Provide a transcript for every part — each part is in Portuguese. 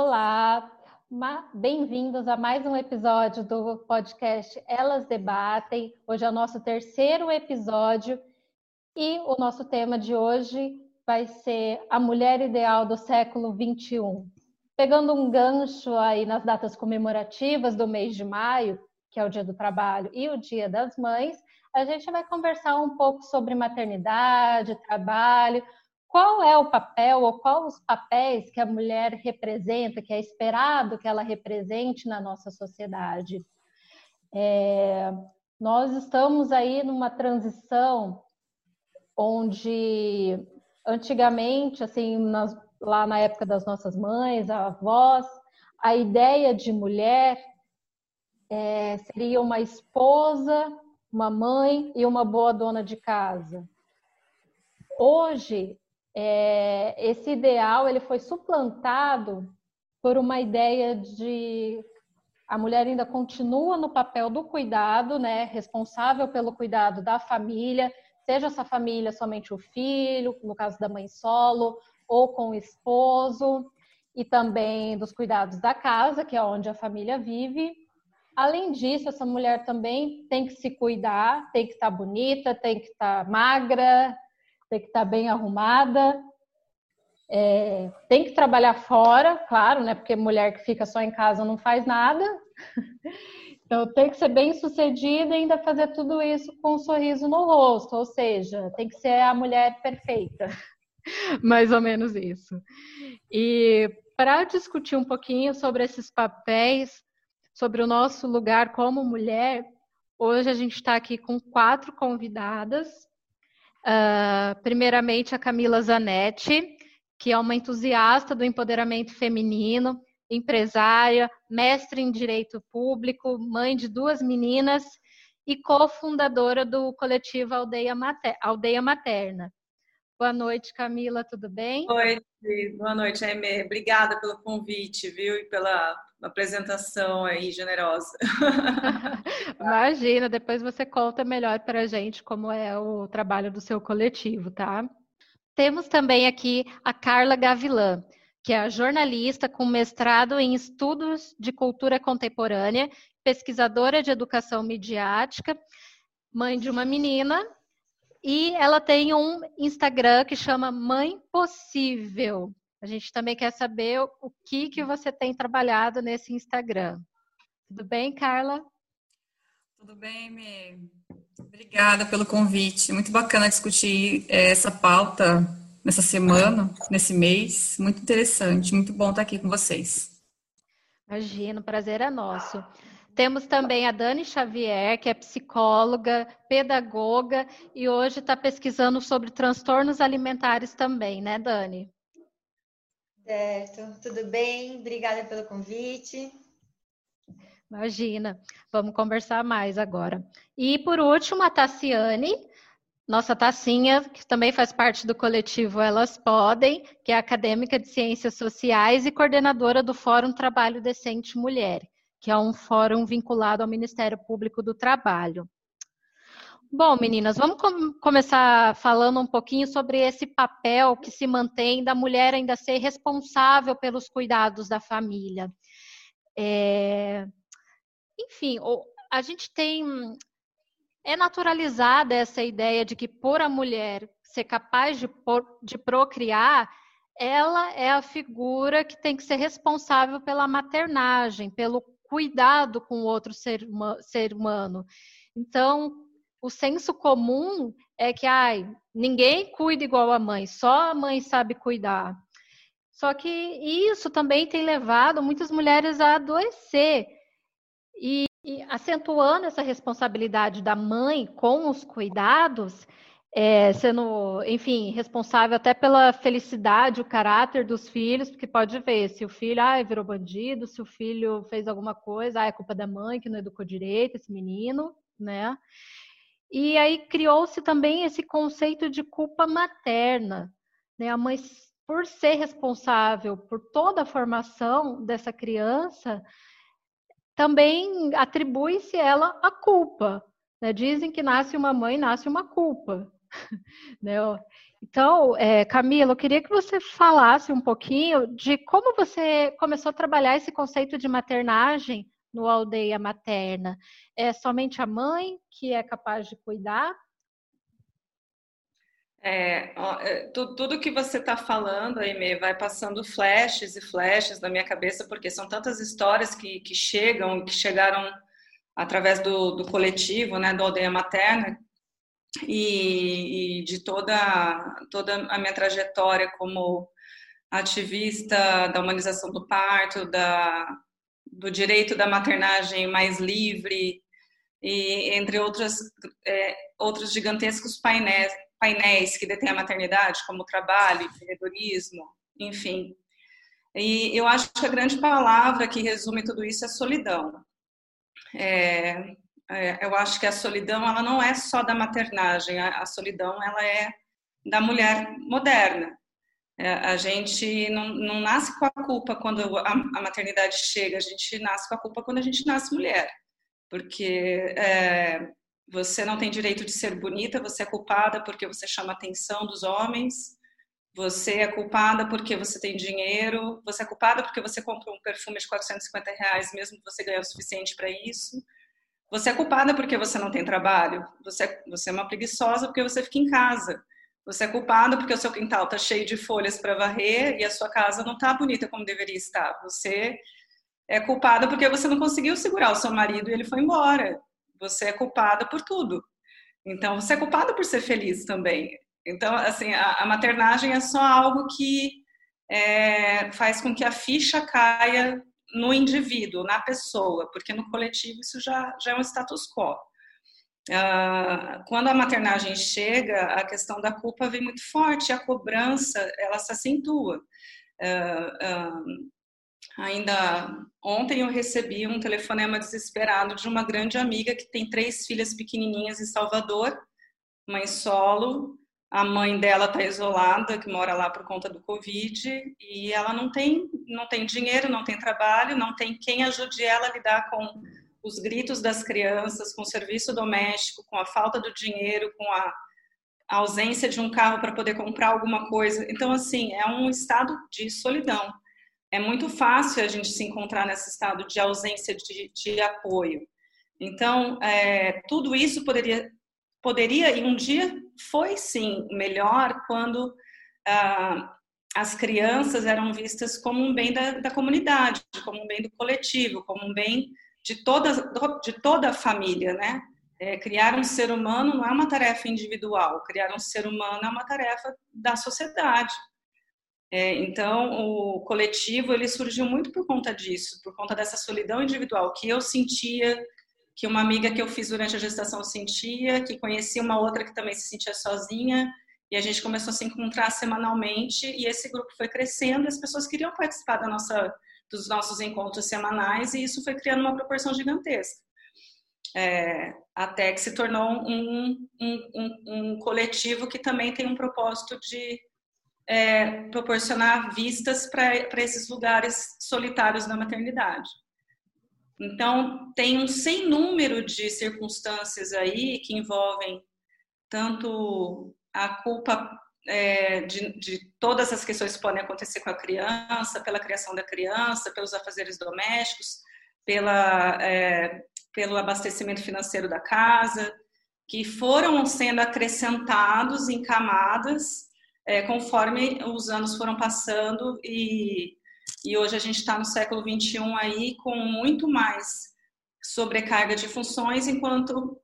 Olá, bem-vindos a mais um episódio do podcast Elas Debatem. Hoje é o nosso terceiro episódio e o nosso tema de hoje vai ser a mulher ideal do século 21. Pegando um gancho aí nas datas comemorativas do mês de maio, que é o Dia do Trabalho e o Dia das Mães, a gente vai conversar um pouco sobre maternidade, trabalho, qual é o papel ou quais os papéis que a mulher representa, que é esperado que ela represente na nossa sociedade. É, nós estamos aí numa transição onde antigamente, assim, nas, lá na época das nossas mães, avós, a ideia de mulher é, seria uma esposa, uma mãe e uma boa dona de casa. Hoje, é, esse ideal ele foi suplantado por uma ideia de a mulher ainda continua no papel do cuidado, né, responsável pelo cuidado da família, seja essa família somente o filho, no caso da mãe solo, ou com o esposo, e também dos cuidados da casa, que é onde a família vive. Além disso, essa mulher também tem que se cuidar, tem que estar bonita, tem que estar magra, tem que estar bem arrumada, é, tem que trabalhar fora, claro, né? Porque mulher que fica só em casa não faz nada. Então tem que ser bem sucedida e ainda fazer tudo isso com um sorriso no rosto, ou seja, tem que ser a mulher perfeita. Mais ou menos isso. E para discutir um pouquinho sobre esses papéis, sobre o nosso lugar como mulher, hoje a gente está aqui com quatro convidadas. Uh, primeiramente, a Camila Zanetti, que é uma entusiasta do empoderamento feminino, empresária, mestre em direito público, mãe de duas meninas e cofundadora do coletivo Aldeia, Mater Aldeia Materna. Boa noite, Camila, tudo bem? Oi, boa noite, Aimee. Obrigada pelo convite, viu? E pela apresentação aí generosa. Imagina, depois você conta melhor para a gente como é o trabalho do seu coletivo, tá? Temos também aqui a Carla Gavilã, que é jornalista com mestrado em estudos de cultura contemporânea, pesquisadora de educação midiática, mãe de uma menina e ela tem um Instagram que chama Mãe Possível. A gente também quer saber o que, que você tem trabalhado nesse Instagram. Tudo bem, Carla? Tudo bem, Me. Obrigada pelo convite. Muito bacana discutir eh, essa pauta nessa semana, nesse mês. Muito interessante. Muito bom estar aqui com vocês. Imagino, o prazer é nosso. Temos também a Dani Xavier, que é psicóloga, pedagoga e hoje está pesquisando sobre transtornos alimentares também, né, Dani? Certo, tudo bem? Obrigada pelo convite. Imagina, vamos conversar mais agora. E por último, a Tassiane, nossa Tassinha, que também faz parte do coletivo Elas Podem, que é acadêmica de Ciências Sociais e coordenadora do Fórum Trabalho Decente Mulher que é um fórum vinculado ao Ministério Público do Trabalho. Bom, meninas, vamos com começar falando um pouquinho sobre esse papel que se mantém da mulher ainda ser responsável pelos cuidados da família. É... Enfim, a gente tem. É naturalizada essa ideia de que, por a mulher ser capaz de, de procriar, ela é a figura que tem que ser responsável pela maternagem, pelo cuidado com o outro ser, ser humano. Então, o senso comum é que ai, ninguém cuida igual a mãe, só a mãe sabe cuidar. Só que isso também tem levado muitas mulheres a adoecer. E, e acentuando essa responsabilidade da mãe com os cuidados, é, sendo, enfim, responsável até pela felicidade, o caráter dos filhos, porque pode ver se o filho ah, virou bandido, se o filho fez alguma coisa, ah, é culpa da mãe que não educou direito esse menino, né? E aí criou-se também esse conceito de culpa materna, né? A mãe, por ser responsável por toda a formação dessa criança, também atribui-se ela a culpa. Né? Dizem que nasce uma mãe, nasce uma culpa. Né? Então, é, Camila, eu queria que você falasse um pouquinho de como você começou a trabalhar esse conceito de maternagem no aldeia materna. É somente a mãe que é capaz de cuidar? É, é tudo que você está falando, Aimee, vai passando flashes e flashes na minha cabeça, porque são tantas histórias que, que chegam, que chegaram através do, do coletivo, né, do Aldeia Materna, e, e, de toda, toda a minha trajetória como ativista da humanização do parto, da, do direito da maternagem mais livre, e entre outras, é, outros gigantescos painéis, painéis que detêm a maternidade, como trabalho, empreendedorismo, enfim. E eu acho que a grande palavra que resume tudo isso é solidão. É, é, eu acho que a solidão ela não é só da maternagem, a, a solidão ela é da mulher moderna. É, a gente não, não, nasce com a culpa quando a, a, maternidade chega, a gente nasce com a culpa quando a gente nasce mulher, porque é, você não tem direito de ser bonita, você é culpada porque você chama a atenção dos homens, você é culpada porque você tem dinheiro, você é culpada porque você comprou um perfume de 450 reais, mesmo que você ganhe o suficiente para isso. Você é culpada porque você não tem trabalho. Você, é, você é uma preguiçosa porque você fica em casa. Você é culpada porque o seu quintal está cheio de folhas para varrer e a sua casa não está bonita como deveria estar. Você é culpada porque você não conseguiu segurar o seu marido e ele foi embora. Você é culpada por tudo. Então, você é culpada por ser feliz também. Então, assim, a, a maternagem é só algo que é, faz com que a ficha caia no indivíduo, na pessoa, porque no coletivo isso já, já é um status quo. Uh, quando a maternagem chega, a questão da culpa vem muito forte, a cobrança ela se acentua. Uh, uh, ainda ontem eu recebi um telefonema desesperado de uma grande amiga que tem três filhas pequenininhas em Salvador, mãe solo, a mãe dela está isolada, que mora lá por conta do Covid, e ela não tem, não tem dinheiro, não tem trabalho, não tem quem ajude ela a lidar com os gritos das crianças, com o serviço doméstico, com a falta do dinheiro, com a, a ausência de um carro para poder comprar alguma coisa. Então, assim, é um estado de solidão. É muito fácil a gente se encontrar nesse estado de ausência de, de apoio. Então, é, tudo isso poderia poderia, e um dia foi sim melhor quando ah, as crianças eram vistas como um bem da, da, comunidade, como um bem do coletivo, como um bem de toda, de toda a família, né? É, criar um ser humano não é uma tarefa individual, criar um ser humano é uma tarefa da sociedade. É, então, o coletivo ele surgiu muito por conta disso, por conta dessa solidão individual que eu sentia, que uma amiga que eu fiz durante a gestação sentia, que conhecia uma outra que também se sentia sozinha, e a gente começou a se encontrar semanalmente, e esse grupo foi crescendo, e as pessoas queriam participar da nossa, dos nossos encontros semanais, e isso foi criando uma proporção gigantesca. É, até que se tornou um, um, um, um, coletivo que também tem um propósito de é, proporcionar vistas para esses lugares solitários da maternidade. Então, tem um sem número de circunstâncias aí que envolvem tanto a culpa é, de, de, todas as questões que podem acontecer com a criança, pela criação da criança, pelos afazeres domésticos, pela, é, pelo abastecimento financeiro da casa, que foram sendo acrescentados em camadas é, conforme os anos foram passando e e hoje a gente está no século 21 aí com muito mais sobrecarga de funções, enquanto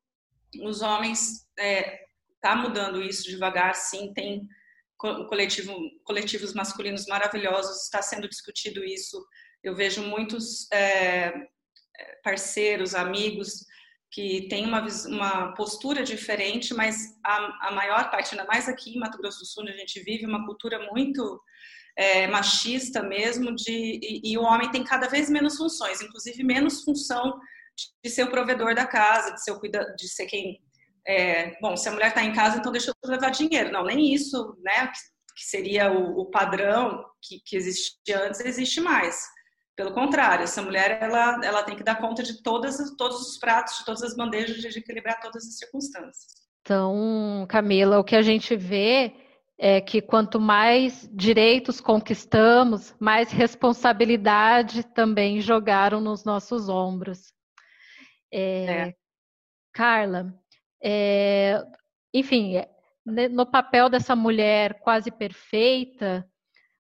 os homens é, tá mudando isso devagar, sim, tem coletivo, coletivos masculinos maravilhosos, está sendo discutido isso. Eu vejo muitos é, parceiros, amigos que têm uma, uma postura diferente, mas a, a maior parte, ainda mais aqui em Mato Grosso do Sul, a gente vive uma cultura muito é, machista mesmo, de, e, e, o homem tem cada vez menos funções, inclusive menos função de, de ser o provedor da casa, de ser, o cuida, de ser quem. É, bom, se a mulher está em casa, então deixa eu levar dinheiro. Não, nem isso, né? Que, seria o, o padrão que, que existia antes, existe mais. Pelo contrário, essa mulher ela, ela tem que dar conta de todas, todos os pratos, de todas as bandejas, de equilibrar todas as circunstâncias. Então, Camila, o que a gente vê é que quanto mais direitos conquistamos, mais responsabilidade também jogaram nos nossos ombros. É, é. Carla, é, enfim, né, no papel dessa mulher quase perfeita,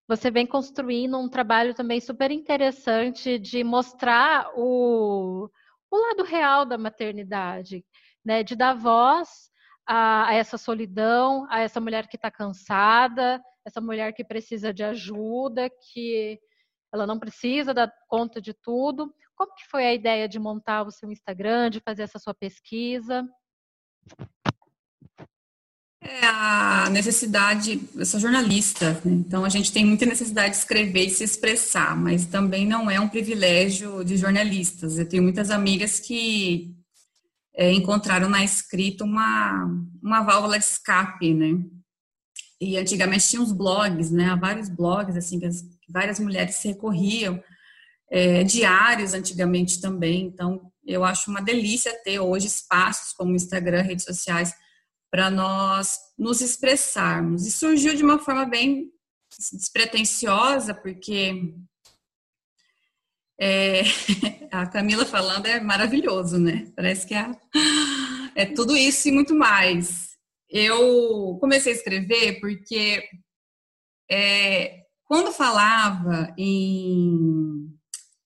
você vem construindo um trabalho também super interessante de mostrar o, o lado real da maternidade, né? De dar voz a, a essa solidão, a essa mulher que está cansada, essa mulher que precisa de ajuda, que ela não precisa dar conta de tudo. Como que foi a ideia de montar o seu Instagram, de fazer essa sua pesquisa? É a necessidade, eu sou jornalista, né? então a gente tem muita necessidade de escrever e se expressar, mas também não é um privilégio de jornalistas. Eu tenho muitas amigas que é, encontraram na escrita uma, uma válvula de escape, né? E antigamente tinha uns blogs, né? Há vários blogs, assim, que, as, várias mulheres se recorriam, é, diários antigamente também. Então, eu acho uma delícia ter hoje espaços como Instagram, redes sociais, para nós nos expressarmos. E surgiu de uma forma bem despretensiosa, porque é, a Camila falando é maravilhoso, né? Parece que é, é tudo isso e muito mais. Eu comecei a escrever porque é, quando falava em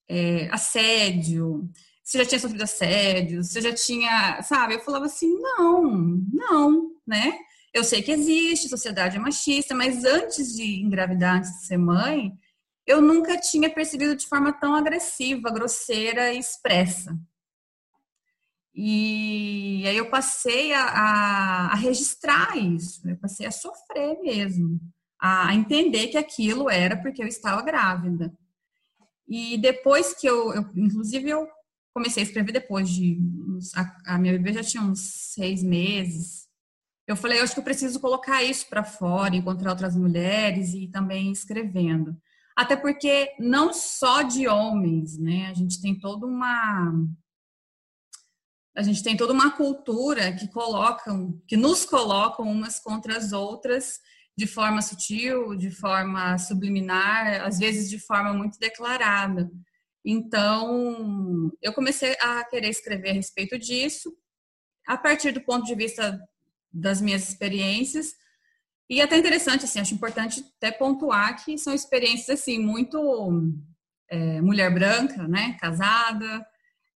é, assédio, se já tinha sofrido assédio, se já tinha, sabe? Eu falava assim, não, não, né? Eu sei que existe, sociedade é machista, mas antes de engravidar, antes de ser mãe, eu nunca tinha percebido de forma tão agressiva, grosseira e expressa. E aí eu passei a, a, a registrar isso, eu passei a sofrer mesmo, a, entender que aquilo era porque eu estava grávida. E depois que eu, eu inclusive eu comecei a escrever depois de a, a, minha bebê já tinha uns seis meses. Eu falei, eu acho que eu preciso colocar isso para fora, encontrar outras mulheres e também escrevendo. Até porque não só de homens, né? A gente tem toda uma a gente tem toda uma cultura que colocam, que nos colocam umas contra as outras de forma sutil, de forma subliminar, às vezes de forma muito declarada. Então, eu comecei a querer escrever a respeito disso, a partir do ponto de vista das minhas experiências, e até interessante, assim, acho importante até pontuar que são experiências, assim, muito é, mulher branca, né, casada,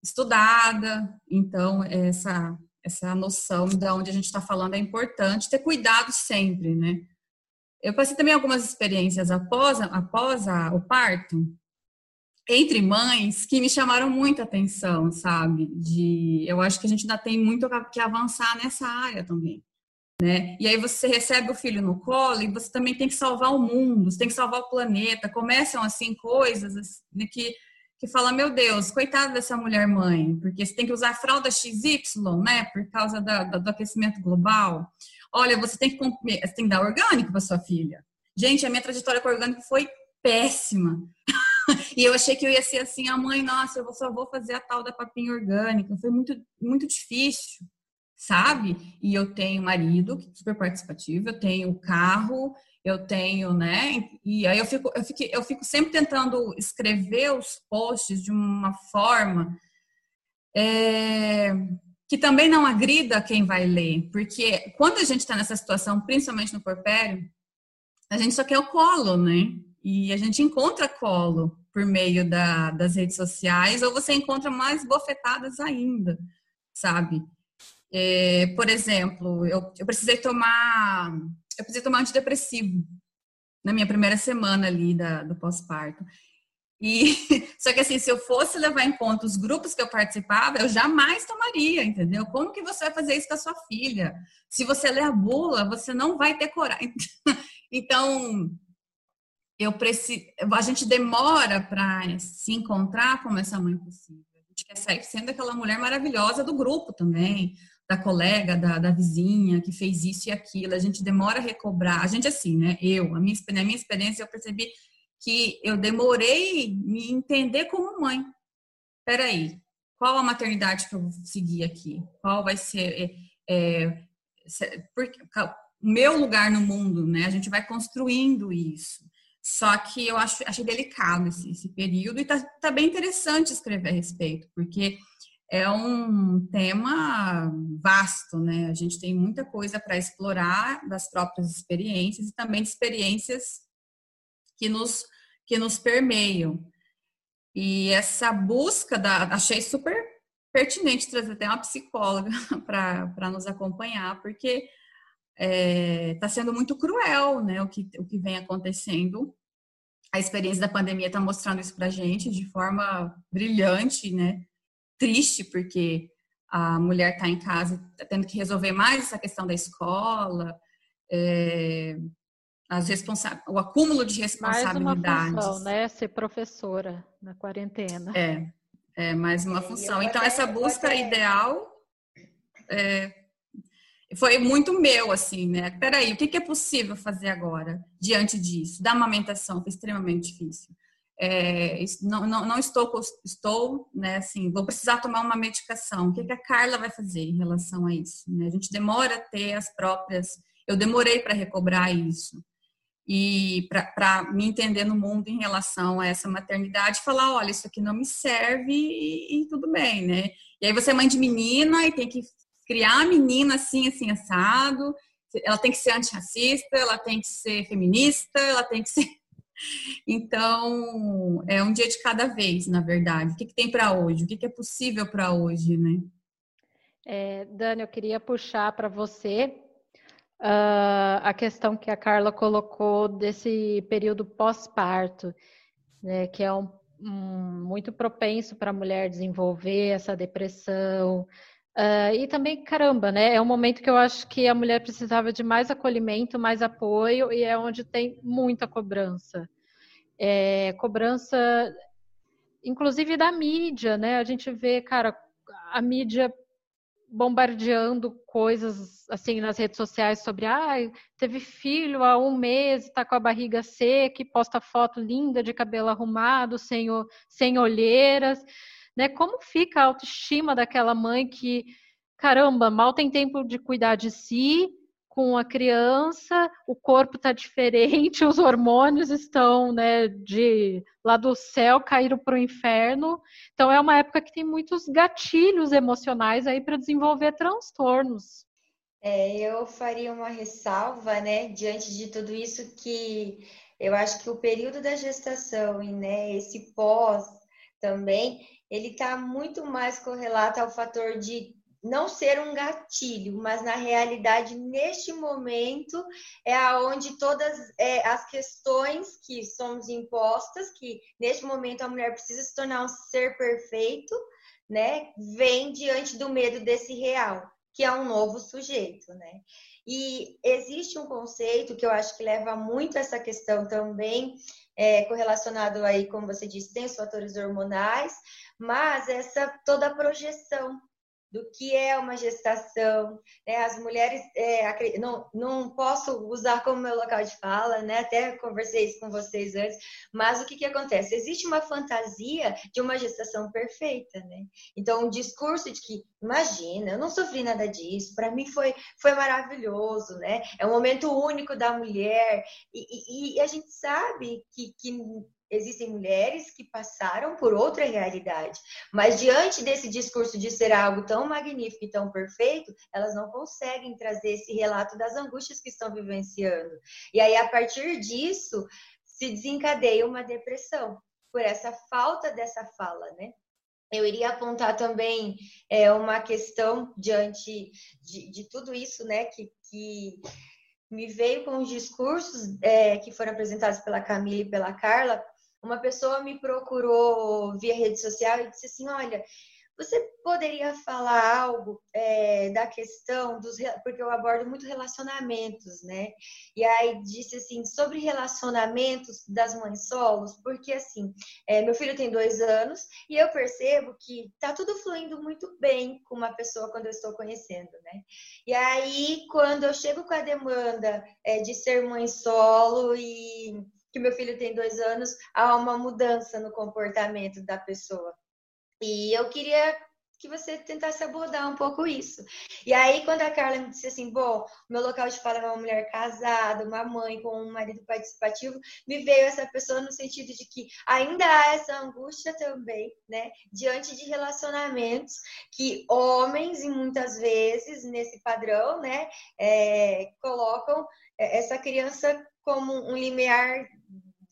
estudada, então essa, essa noção de onde a gente está falando é importante, ter cuidado sempre, né. Eu passei também algumas experiências após, após a, o parto, entre mães, que me chamaram muita atenção, sabe, de, eu acho que a gente ainda tem muito que avançar nessa área também né? E aí você recebe o filho no colo e você também tem que salvar o mundo, você tem que salvar o planeta. Começam assim coisas assim, que que fala, meu Deus, coitada dessa mulher mãe, porque você tem que usar fralda XY, né, por causa da, da, do aquecimento global. Olha, você tem que comer, você tem que dar orgânico para sua filha. Gente, a minha trajetória com orgânico foi péssima. e eu achei que eu ia ser assim, a mãe, nossa, eu só vou fazer a tal da papinha orgânica. Foi muito, muito difícil sabe? E eu tenho marido, é super participativo, eu tenho carro, eu tenho, né? E aí eu fico, eu fico, eu fico sempre tentando escrever os posts de uma forma é, que também não agrida quem vai ler, porque quando a gente está nessa situação, principalmente no porpério, a gente só quer o colo, né? E a gente encontra colo por meio da, das redes sociais, ou você encontra mais bofetadas ainda, sabe? É, por exemplo, eu, eu precisei tomar eu precisei tomar antidepressivo na minha primeira semana ali da, do pós-parto. E só que assim, se eu fosse levar em conta os grupos que eu participava, eu jamais tomaria, entendeu? Como que você vai fazer isso com a sua filha? Se você ler a bula, você não vai ter coragem. Então, eu preciso, a gente demora para se encontrar como essa mãe possível. A gente quer sair sendo aquela mulher maravilhosa do grupo também, da colega, da, da, vizinha que fez isso e aquilo. A gente demora a recobrar. A gente, assim, né? Eu, a minha, na minha experiência, eu percebi que eu demorei me entender como mãe. Peraí, qual a maternidade que eu vou seguir aqui? Qual vai ser. É, é, meu lugar no mundo, né? A gente vai construindo isso. Só que eu acho, achei delicado esse, esse período e tá, tá bem interessante escrever a respeito, porque é um tema vasto, né? A gente tem muita coisa para explorar das próprias experiências e também de experiências que nos, que nos permeiam. E essa busca da, achei super pertinente trazer até uma psicóloga para nos acompanhar, porque está é, tá sendo muito cruel, né, o que, o que vem acontecendo. A experiência da pandemia está mostrando isso para a gente de forma brilhante, né? Triste, porque a mulher está em casa, tá tendo que resolver mais essa questão da escola, é, as responsa o acúmulo de responsabilidades. Mais uma função, né? Ser professora na quarentena. É, é mais uma função. Então, essa busca ideal é, foi muito meu, assim, né? Peraí, o que, é possível fazer agora diante disso? Da amamentação foi extremamente difícil. É, não, não, não, estou, estou, né, assim, vou precisar tomar uma medicação. O que, que a Carla vai fazer em relação a isso? Né? A gente demora a ter as próprias. Eu demorei para recobrar isso e para me entender no mundo em relação a essa maternidade, falar, olha, isso aqui não me serve e, e, tudo bem, né? E aí você é mãe de menina e tem que criar a menina assim, assim, assado, ela tem que ser antirracista, ela tem que ser feminista, ela tem que ser... Então, é um dia de cada vez, na verdade. O que, que tem para hoje? O que, que é possível para hoje, né? É, Dani, eu queria puxar para você uh, a questão que a Carla colocou desse período pós-parto, né, que é um, um, muito propenso para a mulher desenvolver essa depressão. Uh, e também, caramba, né? É um momento que eu acho que a mulher precisava de mais acolhimento, mais apoio, e é onde tem muita cobrança. É, cobrança, inclusive da mídia, né? A gente vê, cara, a mídia bombardeando coisas assim nas redes sociais sobre ah, teve filho há um mês, está com a barriga seca, posta foto linda de cabelo arrumado, sem, sem olheiras, né? Como fica a autoestima daquela mãe que, caramba, mal tem tempo de cuidar de si, com a criança, o corpo está diferente, os hormônios estão, né, de lá do céu caíram para o inferno. Então é uma época que tem muitos gatilhos emocionais aí para desenvolver transtornos. É, eu faria uma ressalva, né, diante de tudo isso que eu acho que o período da gestação e né, esse pós também, ele está muito mais correlato ao fator de não ser um gatilho, mas na realidade, neste momento, é aonde todas é, as questões que somos impostas, que neste momento a mulher precisa se tornar um ser perfeito, né, vem diante do medo desse real, que é um novo sujeito, né? E existe um conceito que eu acho que leva muito essa questão também, é, correlacionado aí, como você disse, tem os fatores hormonais, mas essa toda a projeção do que é uma gestação. Né? As mulheres, é, não, não posso usar como meu local de fala, né? até conversei isso com vocês antes, mas o que, que acontece? Existe uma fantasia de uma gestação perfeita. Né? Então, um discurso de que, imagina, eu não sofri nada disso, para mim foi, foi maravilhoso, né? é um momento único da mulher, e, e, e a gente sabe que, que existem mulheres que passaram por outra realidade, mas diante desse discurso de ser algo tão magnífico e tão perfeito, elas não conseguem trazer esse relato das angústias que estão vivenciando. E aí, a partir disso, se desencadeia uma depressão, por essa falta dessa fala, né? Eu iria apontar também é, uma questão diante de, de tudo isso, né, que, que me veio com os discursos é, que foram apresentados pela Camila e pela Carla, uma pessoa me procurou via rede social e disse assim: Olha, você poderia falar algo é, da questão dos. Porque eu abordo muito relacionamentos, né? E aí disse assim: sobre relacionamentos das mães solos, porque assim, é, meu filho tem dois anos e eu percebo que tá tudo fluindo muito bem com uma pessoa quando eu estou conhecendo, né? E aí, quando eu chego com a demanda é, de ser mãe solo e que meu filho tem dois anos, há uma mudança no comportamento da pessoa. E eu queria que você tentasse abordar um pouco isso. E aí, quando a Carla me disse assim, bom, meu local de fala é uma mulher casada, uma mãe com um marido participativo, me veio essa pessoa no sentido de que ainda há essa angústia também, né, diante de relacionamentos que homens, e muitas vezes, nesse padrão, né, é, colocam essa criança como um limiar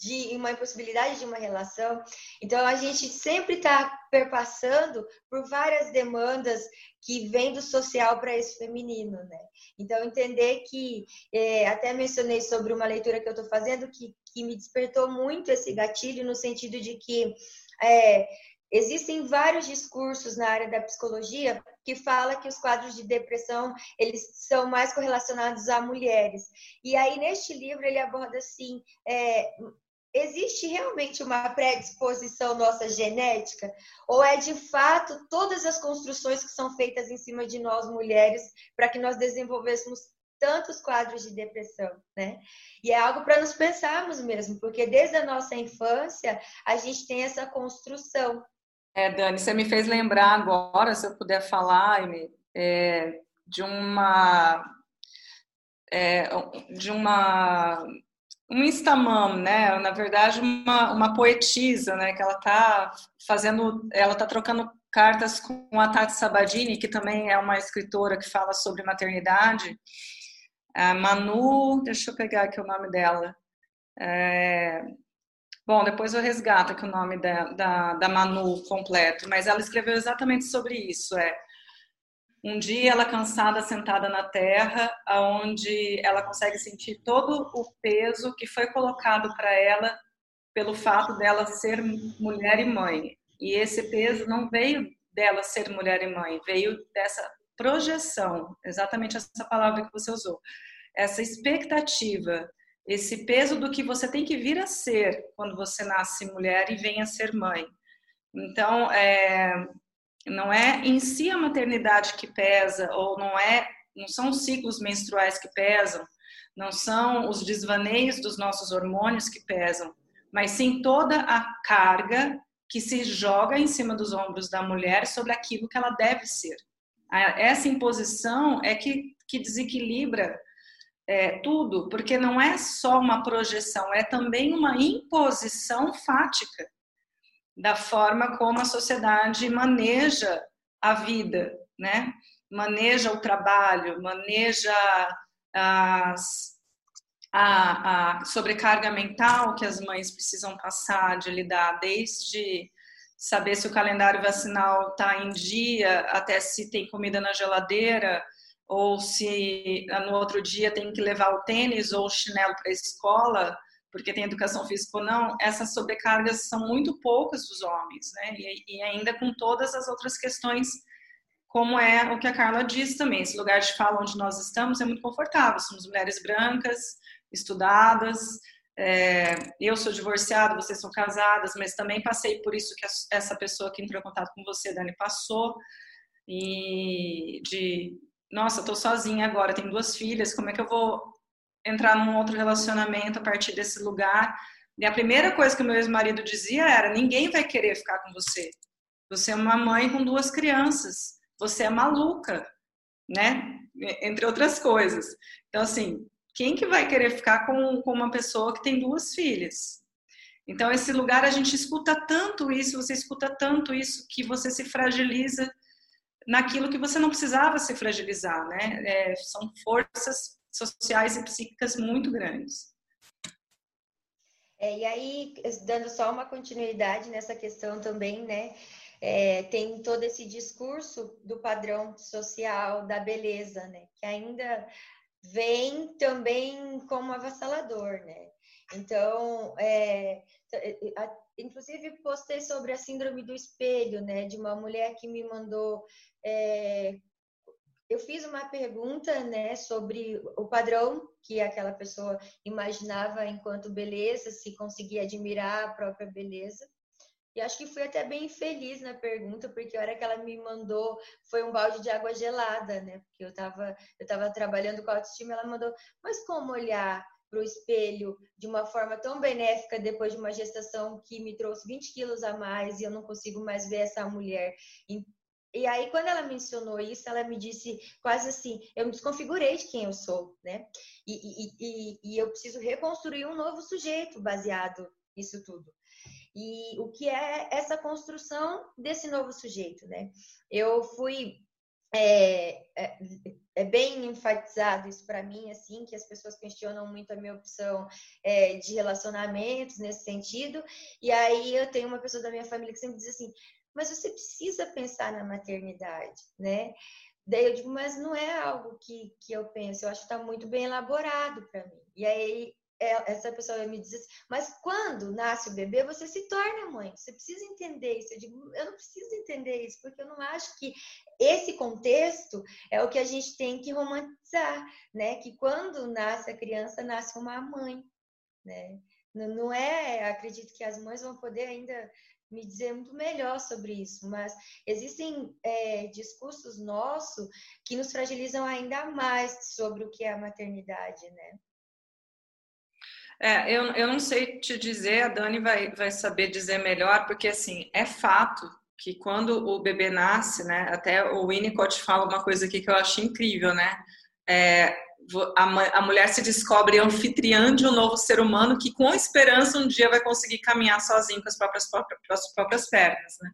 de uma impossibilidade de uma relação. Então, a gente sempre está perpassando por várias demandas que vêm do social para esse feminino, né? Então, entender que, é, até mencionei sobre uma leitura que eu estou fazendo, que, que me despertou muito esse gatilho, no sentido de que é, Existem vários discursos na área da psicologia que fala que os quadros de depressão eles são mais correlacionados a mulheres. E aí neste livro ele aborda assim é, existe realmente uma predisposição nossa genética? Ou é de fato todas as construções que são feitas em cima de nós mulheres para que nós desenvolvêssemos tantos quadros de depressão, né? E é algo para nos pensarmos mesmo, porque desde a nossa infância a gente tem essa construção. É, Dani, você me fez lembrar agora, se eu puder falar, é, de uma é, de uma um instamam, né? Na verdade, uma, uma poetisa, né? Que ela tá fazendo, ela tá trocando cartas com a Tati Sabadini, que também é uma escritora que fala sobre maternidade. A Manu, deixa eu pegar aqui o nome dela. É, bom, depois eu resgato aqui o nome da, da, da Manu completo, mas ela escreveu exatamente sobre isso. É um dia ela cansada sentada na terra, aonde ela consegue sentir todo o peso que foi colocado para ela pelo fato dela ser mulher e mãe. E esse peso não veio dela ser mulher e mãe, veio dessa projeção, exatamente essa palavra que você usou. Essa expectativa, esse peso do que você tem que vir a ser quando você nasce mulher e vem a ser mãe. Então, é, não é em si a maternidade que pesa, ou não é, não são os ciclos menstruais que pesam, não são os desvaneios dos nossos hormônios que pesam, mas sim toda a carga que se joga em cima dos ombros da mulher sobre aquilo que ela deve ser. Essa imposição é que, que desequilibra é, tudo, porque não é só uma projeção, é também uma imposição fática da forma como a sociedade maneja a vida, né? Maneja o trabalho, maneja as, a, a sobrecarga mental que as mães precisam passar de lidar, desde saber se o calendário vacinal está em dia, até se tem comida na geladeira, ou se no outro dia tem que levar o tênis ou o chinelo para a escola, porque tem educação física ou não, essas sobrecargas são muito poucas dos homens, né? E, e, ainda com todas as outras questões, como é o que a Carla disse também, esse lugar de fala onde nós estamos é muito confortável, somos mulheres brancas, estudadas, é, eu sou divorciada, vocês são casadas, mas também passei por isso que essa pessoa que entrou em contato com você, Dani, passou, e de, nossa, estou sozinha agora, tenho duas filhas, como é que eu vou entrar num outro relacionamento a partir desse lugar. E a primeira coisa que o meu ex-marido dizia era: ninguém vai querer ficar com você. Você é uma mãe com duas crianças. Você é maluca, né? Entre outras coisas. Então, assim, quem que vai querer ficar com, com uma pessoa que tem duas filhas? Então, esse lugar a gente escuta tanto isso, você escuta tanto isso, que você se fragiliza naquilo que você não precisava se fragilizar, né? É, são forças sociais e psíquicas muito grandes. É, e aí, dando só uma continuidade nessa questão também, né? É, tem todo esse discurso do padrão social da beleza, né? Que ainda vem também como avassalador, né? Então, é, inclusive postei sobre a síndrome do espelho, né? De uma mulher que me mandou é, eu fiz uma pergunta, né, sobre o padrão que aquela pessoa imaginava enquanto beleza, se conseguia admirar a própria beleza. E acho que fui até bem feliz na pergunta, porque a hora que ela me mandou foi um balde de água gelada, né? Porque eu estava eu tava trabalhando com autoestima, ela mandou, mas como olhar para o espelho de uma forma tão benéfica depois de uma gestação que me trouxe 20 quilos a mais e eu não consigo mais ver essa mulher e aí, quando ela mencionou isso, ela me disse quase assim: eu me desconfigurei de quem eu sou, né? E, e, e, e eu preciso reconstruir um novo sujeito baseado nisso tudo. E o que é essa construção desse novo sujeito, né? Eu fui é, é, é, bem enfatizado isso para mim, assim, que as pessoas questionam muito a minha opção é, de relacionamentos nesse sentido. E aí eu tenho uma pessoa da minha família que sempre diz assim: mas você precisa pensar na maternidade, né? Daí eu digo, mas não é algo que, que eu penso, eu acho que está muito bem elaborado para mim. E aí essa pessoa me diz assim, mas quando nasce o bebê, você se torna mãe, você precisa entender isso. Eu digo, eu não preciso entender isso, porque eu não acho que esse contexto é o que a gente tem que romantizar, né? Que quando nasce a criança, nasce uma mãe, né? Não é, acredito que as mães vão poder ainda me dizer muito melhor sobre isso, mas existem é, discursos nossos que nos fragilizam ainda mais sobre o que é a maternidade, né? É, eu, eu não sei te dizer, a Dani vai, vai saber dizer melhor, porque assim, é fato que quando o bebê nasce, né, até o Winnicott fala uma coisa aqui que eu acho incrível, né, é, a, mulher se descobre anfitriã de um novo ser humano que, com esperança, um dia vai conseguir caminhar sozinho com as próprias, próprias, próprias pernas. Né?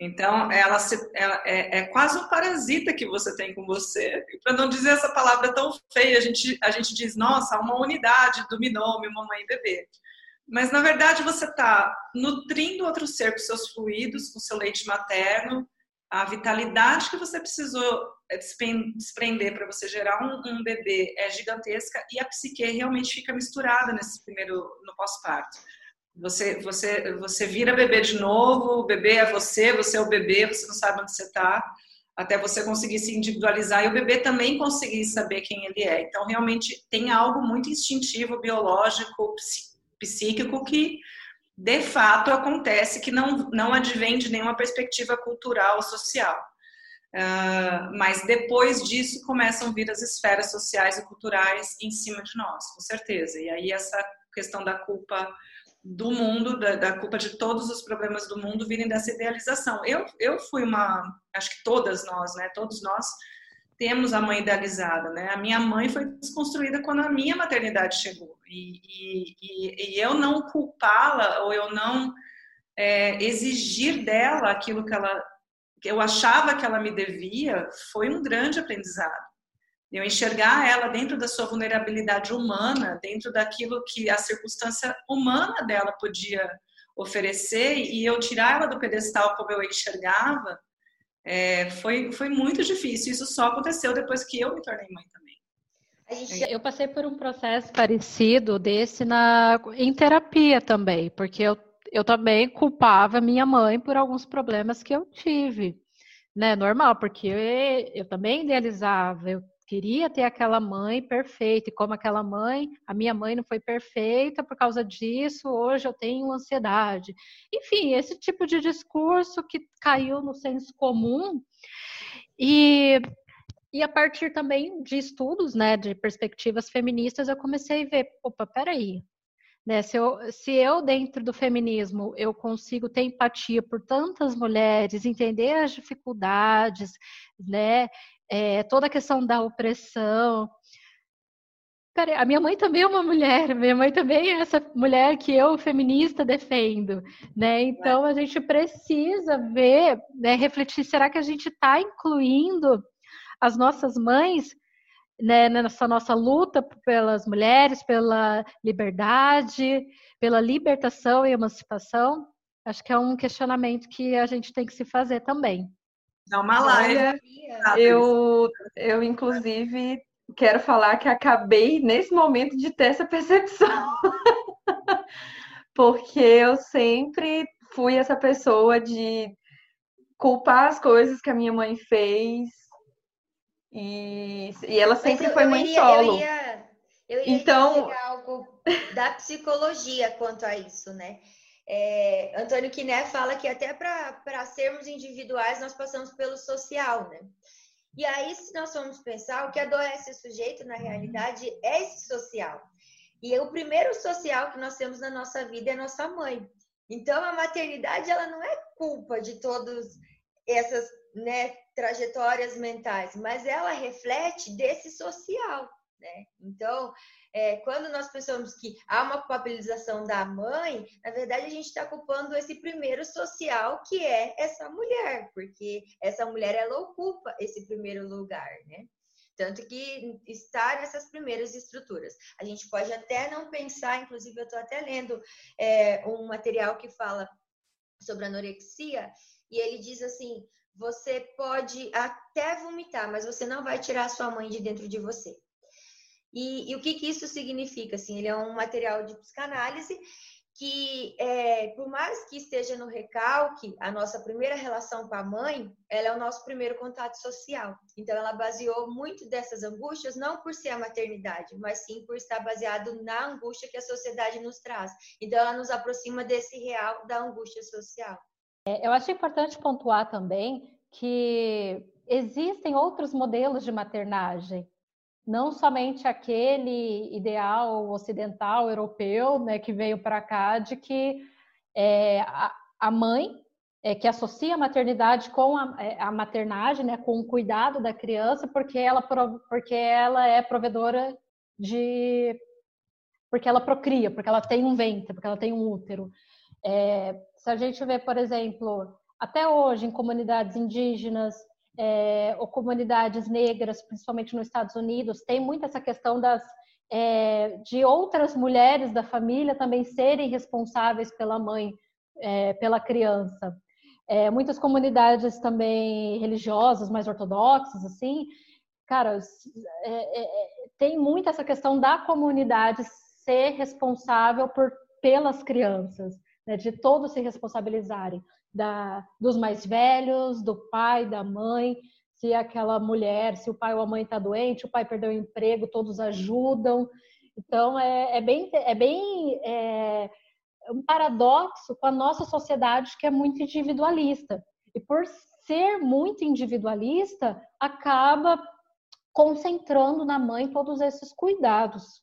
Então, ela, se, ela é, é, quase um parasita que você tem com você. Para não dizer essa palavra tão feia, a gente, a gente diz, nossa, uma unidade do binômio mamãe e bebê. Mas, na verdade, você está nutrindo outro ser com seus fluidos, com seu leite materno, a vitalidade que você precisou é, desprender para você gerar um, um, bebê é gigantesca e a psique realmente fica misturada nesse primeiro no pós-parto. Você, você, você vira bebê de novo, o bebê é você, você é o bebê, você não sabe onde você está, até você conseguir se individualizar e o bebê também conseguir saber quem ele é. Então, realmente tem algo muito instintivo, biológico, psíquico que de fato acontece que não, não advém de nenhuma perspectiva cultural ou social. Uh, mas depois disso começam a vir as esferas sociais e culturais em cima de nós, com certeza. E aí essa questão da culpa do mundo, da, da, culpa de todos os problemas do mundo virem dessa idealização. Eu, eu fui uma, acho que todas nós, né, todos nós temos a mãe idealizada, né? A minha mãe foi desconstruída quando a minha maternidade chegou. E, e, e eu não culpá-la ou eu não é, exigir dela aquilo que ela que eu achava que ela me devia foi um grande aprendizado. Eu enxergar ela dentro da sua vulnerabilidade humana, dentro daquilo que a circunstância humana dela podia oferecer e eu tirar ela do pedestal como eu enxergava é, foi, foi muito difícil. Isso só aconteceu depois que eu me tornei mãe também. Eu passei por um processo parecido desse na, em terapia também, porque eu, eu também culpava minha mãe por alguns problemas que eu tive. Né, normal, porque eu, eu também idealizava, eu queria ter aquela mãe perfeita, e como aquela mãe, a minha mãe não foi perfeita por causa disso, hoje eu tenho ansiedade. Enfim, esse tipo de discurso que caiu no senso comum. E, e a partir também de estudos, né, de perspectivas feministas, eu comecei a ver, opa, peraí, né, se, eu, se eu, dentro do feminismo, eu consigo ter empatia por tantas mulheres, entender as dificuldades, né, é, toda a questão da opressão. Cara, a minha mãe também é uma mulher, minha mãe também é essa mulher que eu, feminista, defendo, né? Então a gente precisa ver, né, refletir, será que a gente está incluindo as nossas mães né, nessa nossa luta pelas mulheres, pela liberdade, pela libertação e emancipação? Acho que é um questionamento que a gente tem que se fazer também. Dá uma live. Eu, eu, inclusive, quero falar que acabei, nesse momento, de ter essa percepção. Porque eu sempre fui essa pessoa de culpar as coisas que a minha mãe fez. E, e ela sempre eu, foi mãe iria, solo. Eu ia, eu iria então algo da psicologia quanto a isso, né? É, Antônio Quiné fala que até para sermos individuais nós passamos pelo social, né? E aí, se nós formos pensar, o que adoece o sujeito, na realidade, é esse social. E o primeiro social que nós temos na nossa vida é nossa mãe. Então, a maternidade, ela não é culpa de todas essas né, trajetórias mentais, mas ela reflete desse social, né? Então, é, quando nós pensamos que há uma culpabilização da mãe, na verdade a gente está culpando esse primeiro social que é essa mulher, porque essa mulher ela ocupa esse primeiro lugar, né? Tanto que está nessas primeiras estruturas. A gente pode até não pensar, inclusive eu estou até lendo é, um material que fala sobre anorexia, e ele diz assim: você pode até vomitar, mas você não vai tirar a sua mãe de dentro de você. E, e o que, que isso significa? Assim, ele é um material de psicanálise que, é, por mais que esteja no recalque, a nossa primeira relação com a mãe, ela é o nosso primeiro contato social. Então, ela baseou muito dessas angústias, não por ser a maternidade, mas sim por estar baseado na angústia que a sociedade nos traz. Então, ela nos aproxima desse real da angústia social. É, eu acho importante pontuar também que existem outros modelos de maternagem não somente aquele ideal ocidental europeu, né, que veio para cá de que é, a, a, mãe é, que associa a maternidade com a, é, a, maternagem, né, com o cuidado da criança, porque ela porque ela é provedora de porque ela procria, porque ela tem um ventre, porque ela tem um útero. É, se a gente vê, por exemplo, até hoje em comunidades indígenas é, ou comunidades negras, principalmente nos Estados Unidos, tem muito essa questão das é, de outras mulheres da família também serem responsáveis pela mãe, é, pela criança. É, muitas comunidades também religiosas, mais ortodoxas, assim, cara, é, é, tem muito essa questão da comunidade ser responsável por pelas crianças, né, de todos se responsabilizarem da, dos mais velhos, do pai, da mãe, se aquela mulher, se o pai ou a mãe está doente, o pai perdeu o emprego, todos ajudam. Então é, é bem, é bem é, um paradoxo com a nossa sociedade que é muito individualista. E por ser muito individualista, acaba concentrando na mãe todos esses cuidados.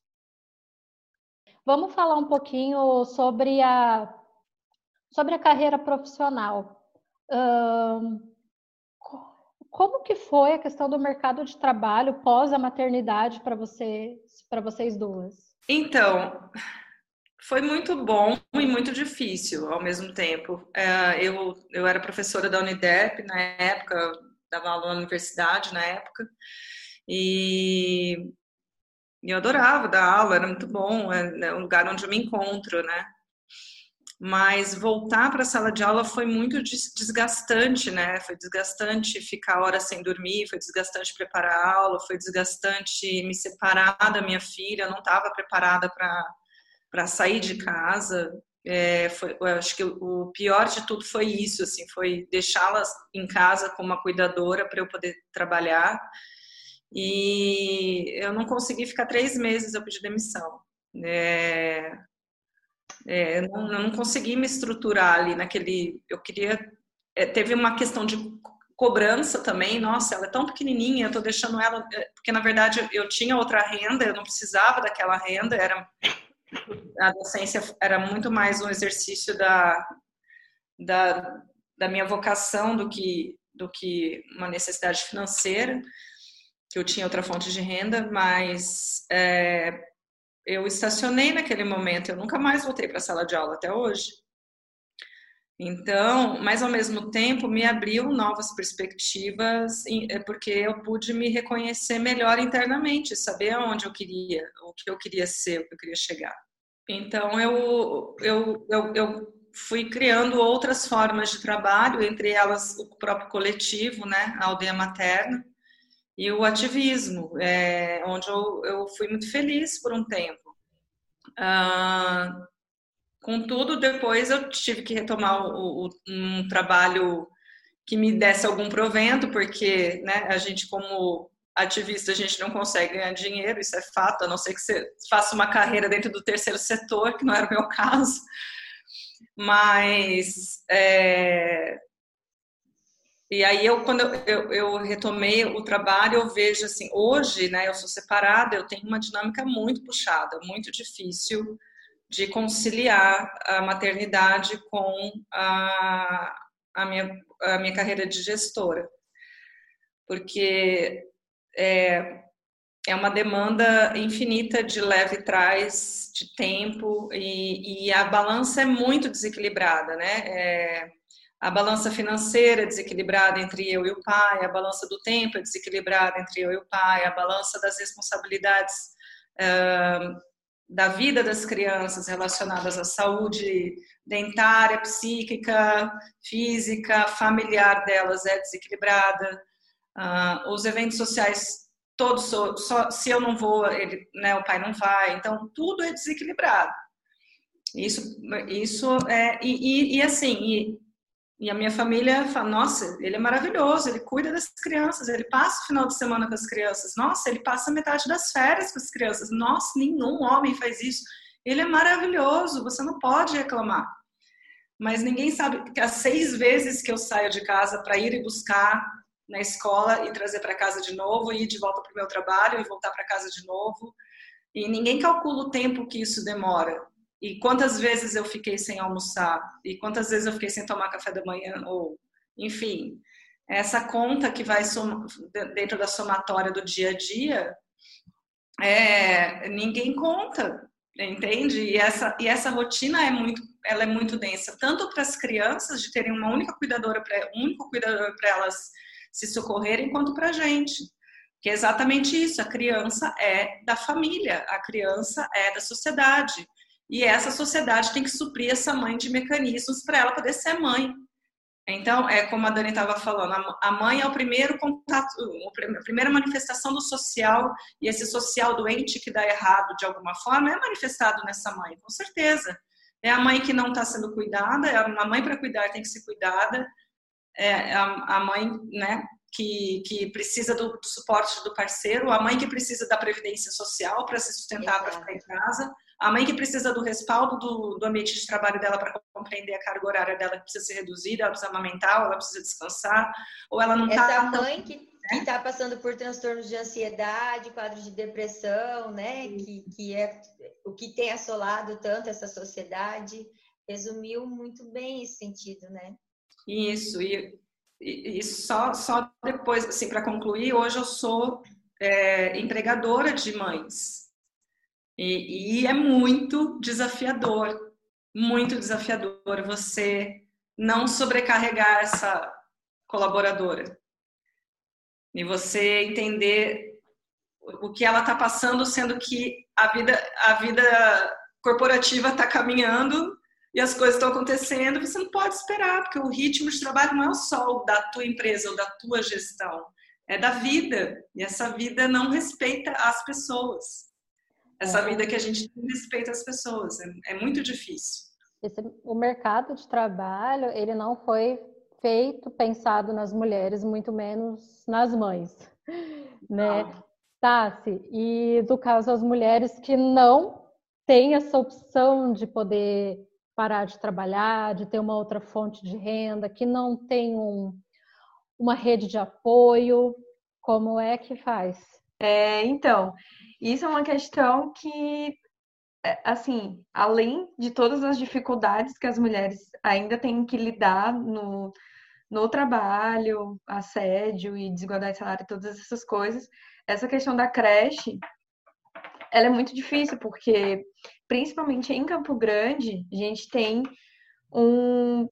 Vamos falar um pouquinho sobre a sobre a carreira profissional. como que foi a questão do mercado de trabalho pós a maternidade para para vocês duas? Então, foi muito bom e muito difícil ao mesmo tempo. É, eu, eu era professora da Unidep na época, dava aula na universidade na época, e eu adorava dar aula, era muito bom, é, é um lugar onde eu me encontro, né? Mas voltar para a sala de aula foi muito desgastante, né? Foi desgastante ficar horas sem dormir, foi desgastante preparar a aula, foi desgastante me separar da minha filha, não estava preparada para sair de casa. É, foi, eu acho que o pior de tudo foi isso, assim, foi deixá-la em casa com uma cuidadora para eu poder trabalhar. E eu não consegui ficar três meses, eu pedi demissão. É, é, eu, não, eu não consegui me estruturar ali naquele. Eu queria. É, teve uma questão de cobrança também. Nossa, ela é tão pequenininha, eu tô deixando ela. É, porque na verdade eu tinha outra renda, eu não precisava daquela renda. Era a docência era muito mais um exercício da, da, da minha vocação do que do que uma necessidade financeira que eu tinha outra fonte de renda, mas é, eu estacionei naquele momento, eu nunca mais voltei para a sala de aula até hoje. Então, mas ao mesmo tempo me abriu novas perspectivas, é porque eu pude me reconhecer melhor internamente, saber aonde eu queria, o que eu queria ser, o que eu queria chegar. Então, eu, eu, eu, eu fui criando outras formas de trabalho, entre elas o próprio coletivo, né, a aldeia materna, e o ativismo, é, onde eu, eu fui muito feliz por um tempo. Ah, contudo, depois eu tive que retomar o, o, um trabalho que me desse algum provento, porque né, a gente, como ativista, a gente não consegue ganhar dinheiro, isso é fato, a não ser que você faça uma carreira dentro do terceiro setor, que não era o meu caso. Mas é, e aí eu quando eu, eu, eu, retomei o trabalho, eu vejo assim, hoje, né, eu sou separada, eu tenho uma dinâmica muito puxada, muito difícil de conciliar a maternidade com a, a, minha, a minha carreira de gestora. porque é, é uma demanda infinita de leve trás, de tempo, e, e a balança é muito desequilibrada, né? É, a balança financeira é desequilibrada entre eu e o pai, a balança do tempo é desequilibrada entre eu e o pai, a balança das responsabilidades uh, da vida das crianças relacionadas à saúde dentária, psíquica, física, familiar delas é desequilibrada. Uh, os eventos sociais todos só, se eu não vou, ele, né, o pai não vai. Então tudo é desequilibrado. Isso, isso é e, e, e assim, e, e a minha família fala: nossa, ele é maravilhoso, ele cuida das crianças, ele passa o final de semana com as crianças, nossa, ele passa metade das férias com as crianças, nossa, nenhum homem faz isso. Ele é maravilhoso, você não pode reclamar. Mas ninguém sabe que as seis vezes que eu saio de casa para ir e buscar na escola e trazer para casa de novo, e ir de volta para o meu trabalho e voltar para casa de novo, e ninguém calcula o tempo que isso demora. E quantas vezes eu fiquei sem almoçar? E quantas vezes eu fiquei sem tomar café da manhã? Ou, enfim, essa conta que vai dentro da somatória do dia a dia, é, ninguém conta, entende? E essa, e essa rotina é muito, ela é muito densa, tanto para as crianças de terem uma única cuidadora, para um único cuidador para elas se socorrerem, quanto para a gente. Que é exatamente isso, a criança é da família, a criança é da sociedade. E essa sociedade tem que suprir essa mãe de mecanismos para ela poder ser mãe. Então, é como a Dani estava falando, a mãe é o primeiro contato, a primeira manifestação do social, e esse social doente que dá errado de alguma forma é manifestado nessa mãe, com certeza. É a mãe que não está sendo cuidada, é a mãe para cuidar tem que ser cuidada, é a, mãe né, que, que precisa do, do, suporte do parceiro, a mãe que precisa da previdência social para se sustentar, para ficar em casa, a mãe que precisa do respaldo do, do ambiente de trabalho dela para compreender a carga horária dela que precisa ser reduzida, ela precisa amamentar, ela precisa descansar, ou ela não está... Essa mãe que está passando por transtornos de ansiedade, quadros de depressão, né? Que, que é o que tem assolado tanto essa sociedade, resumiu muito bem esse sentido, né? Isso, e, e, e só, só depois, assim, para concluir, hoje eu sou é, empregadora de mães, e, e é muito desafiador, muito desafiador você não sobrecarregar essa colaboradora e você entender o que ela está passando, sendo que a vida, a vida corporativa está caminhando e as coisas estão acontecendo, você não pode esperar, porque o ritmo de trabalho não é só o da tua empresa ou da tua gestão, é da vida. E essa vida não respeita as pessoas essa vida que a gente respeita as pessoas. É, é muito difícil. Esse, o mercado de trabalho, ele não foi feito, pensado nas mulheres, muito menos nas mães, né? Ah. Tassi, e do caso as mulheres que não têm essa opção de poder parar de trabalhar, de ter uma outra fonte de renda, que não tem um, uma rede de apoio, como é que faz? É, então, isso é uma questão que, é, assim, além de todas as dificuldades que as mulheres ainda têm que lidar no, no trabalho, assédio e desigualdade de salário, todas essas coisas, essa questão da creche, ela é muito difícil, porque, principalmente em Campo Grande, a gente tem um,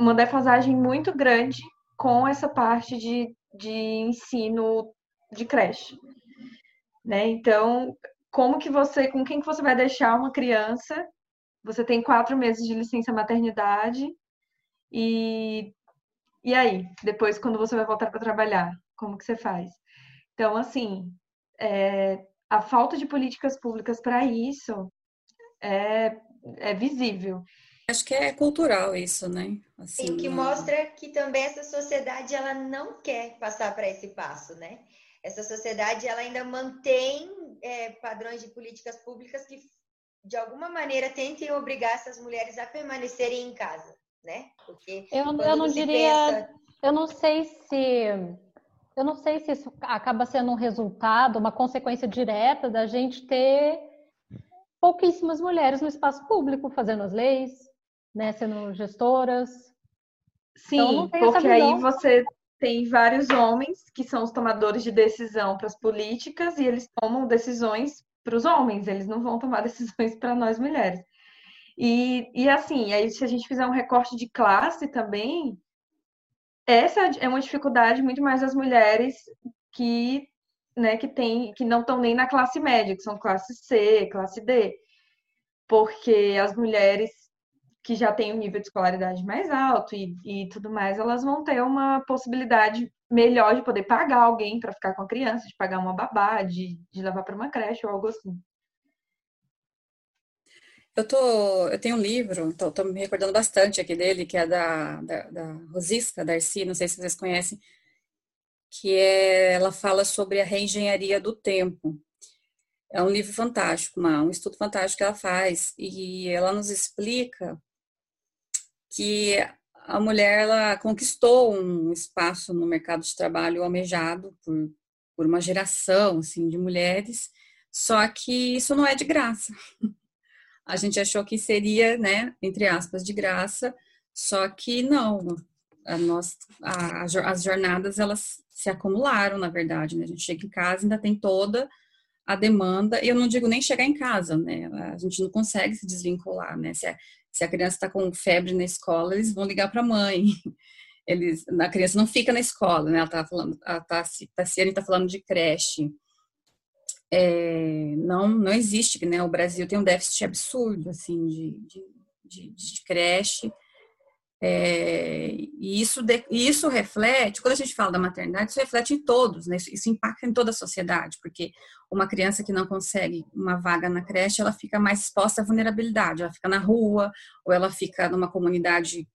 uma defasagem muito grande com essa parte de, de ensino de creche né? Então, como que você, com quem que você vai deixar uma criança? Você tem quatro meses de licença maternidade e e aí, depois quando você vai voltar para trabalhar, como que você faz? Então, assim, é, a falta de políticas públicas para isso é, é visível. Acho que é cultural isso, né? Assim, Sim, que mostra que também essa sociedade ela não quer passar para esse passo, né? Essa sociedade ela ainda mantém é, padrões de políticas públicas que de alguma maneira tentem obrigar essas mulheres a permanecerem em casa, né? Porque eu, eu não diria, pensa... eu não sei se eu não sei se isso acaba sendo um resultado, uma consequência direta da gente ter pouquíssimas mulheres no espaço público fazendo as leis, né, sendo gestoras. Sim, então, porque aí você tem vários homens que são os tomadores de decisão para as políticas e eles tomam decisões para os homens, eles não vão tomar decisões para nós mulheres. E, e assim, aí se a gente fizer um recorte de classe também, essa é uma dificuldade muito mais das mulheres que, né, que tem, que não estão nem na classe média, que são classe C, classe D. Porque as mulheres que já têm um nível de escolaridade mais alto e, e tudo mais, elas vão ter uma possibilidade melhor de poder pagar alguém para ficar com a criança, de pagar uma babá, de, de levar para uma creche ou algo assim. Eu, tô, eu tenho um livro, tô me recordando bastante aqui dele, que é da, da, da Rosisca Darcy, não sei se vocês conhecem, que é, ela fala sobre a reengenharia do tempo. É um livro fantástico, uma, um estudo fantástico que ela faz, e ela nos explica que a mulher ela conquistou um espaço no mercado de trabalho almejado por, por uma geração assim, de mulheres, só que isso não é de graça. a gente achou que seria, né, entre aspas, de graça, só que não. A a, as jornadas, elas se acumularam, na verdade, né? A gente chega em casa ainda tem toda a demanda, e eu não digo nem chegar em casa, né? A gente não consegue se desvincular, né? Se a, se a criança está com febre na escola, eles vão ligar para a mãe. Eles, a criança não fica na escola, né? Ela tá falando, a Tassiane está falando de creche é, não, não existe, né? O Brasil tem um déficit absurdo, assim, de, de, de, de creche. É, e isso, de, isso reflete, quando a gente fala da maternidade, isso reflete em todos, né? Isso, isso, impacta em toda a sociedade, porque uma criança que não consegue uma vaga na creche, ela fica mais exposta à vulnerabilidade, ela fica na rua, ou ela fica numa comunidade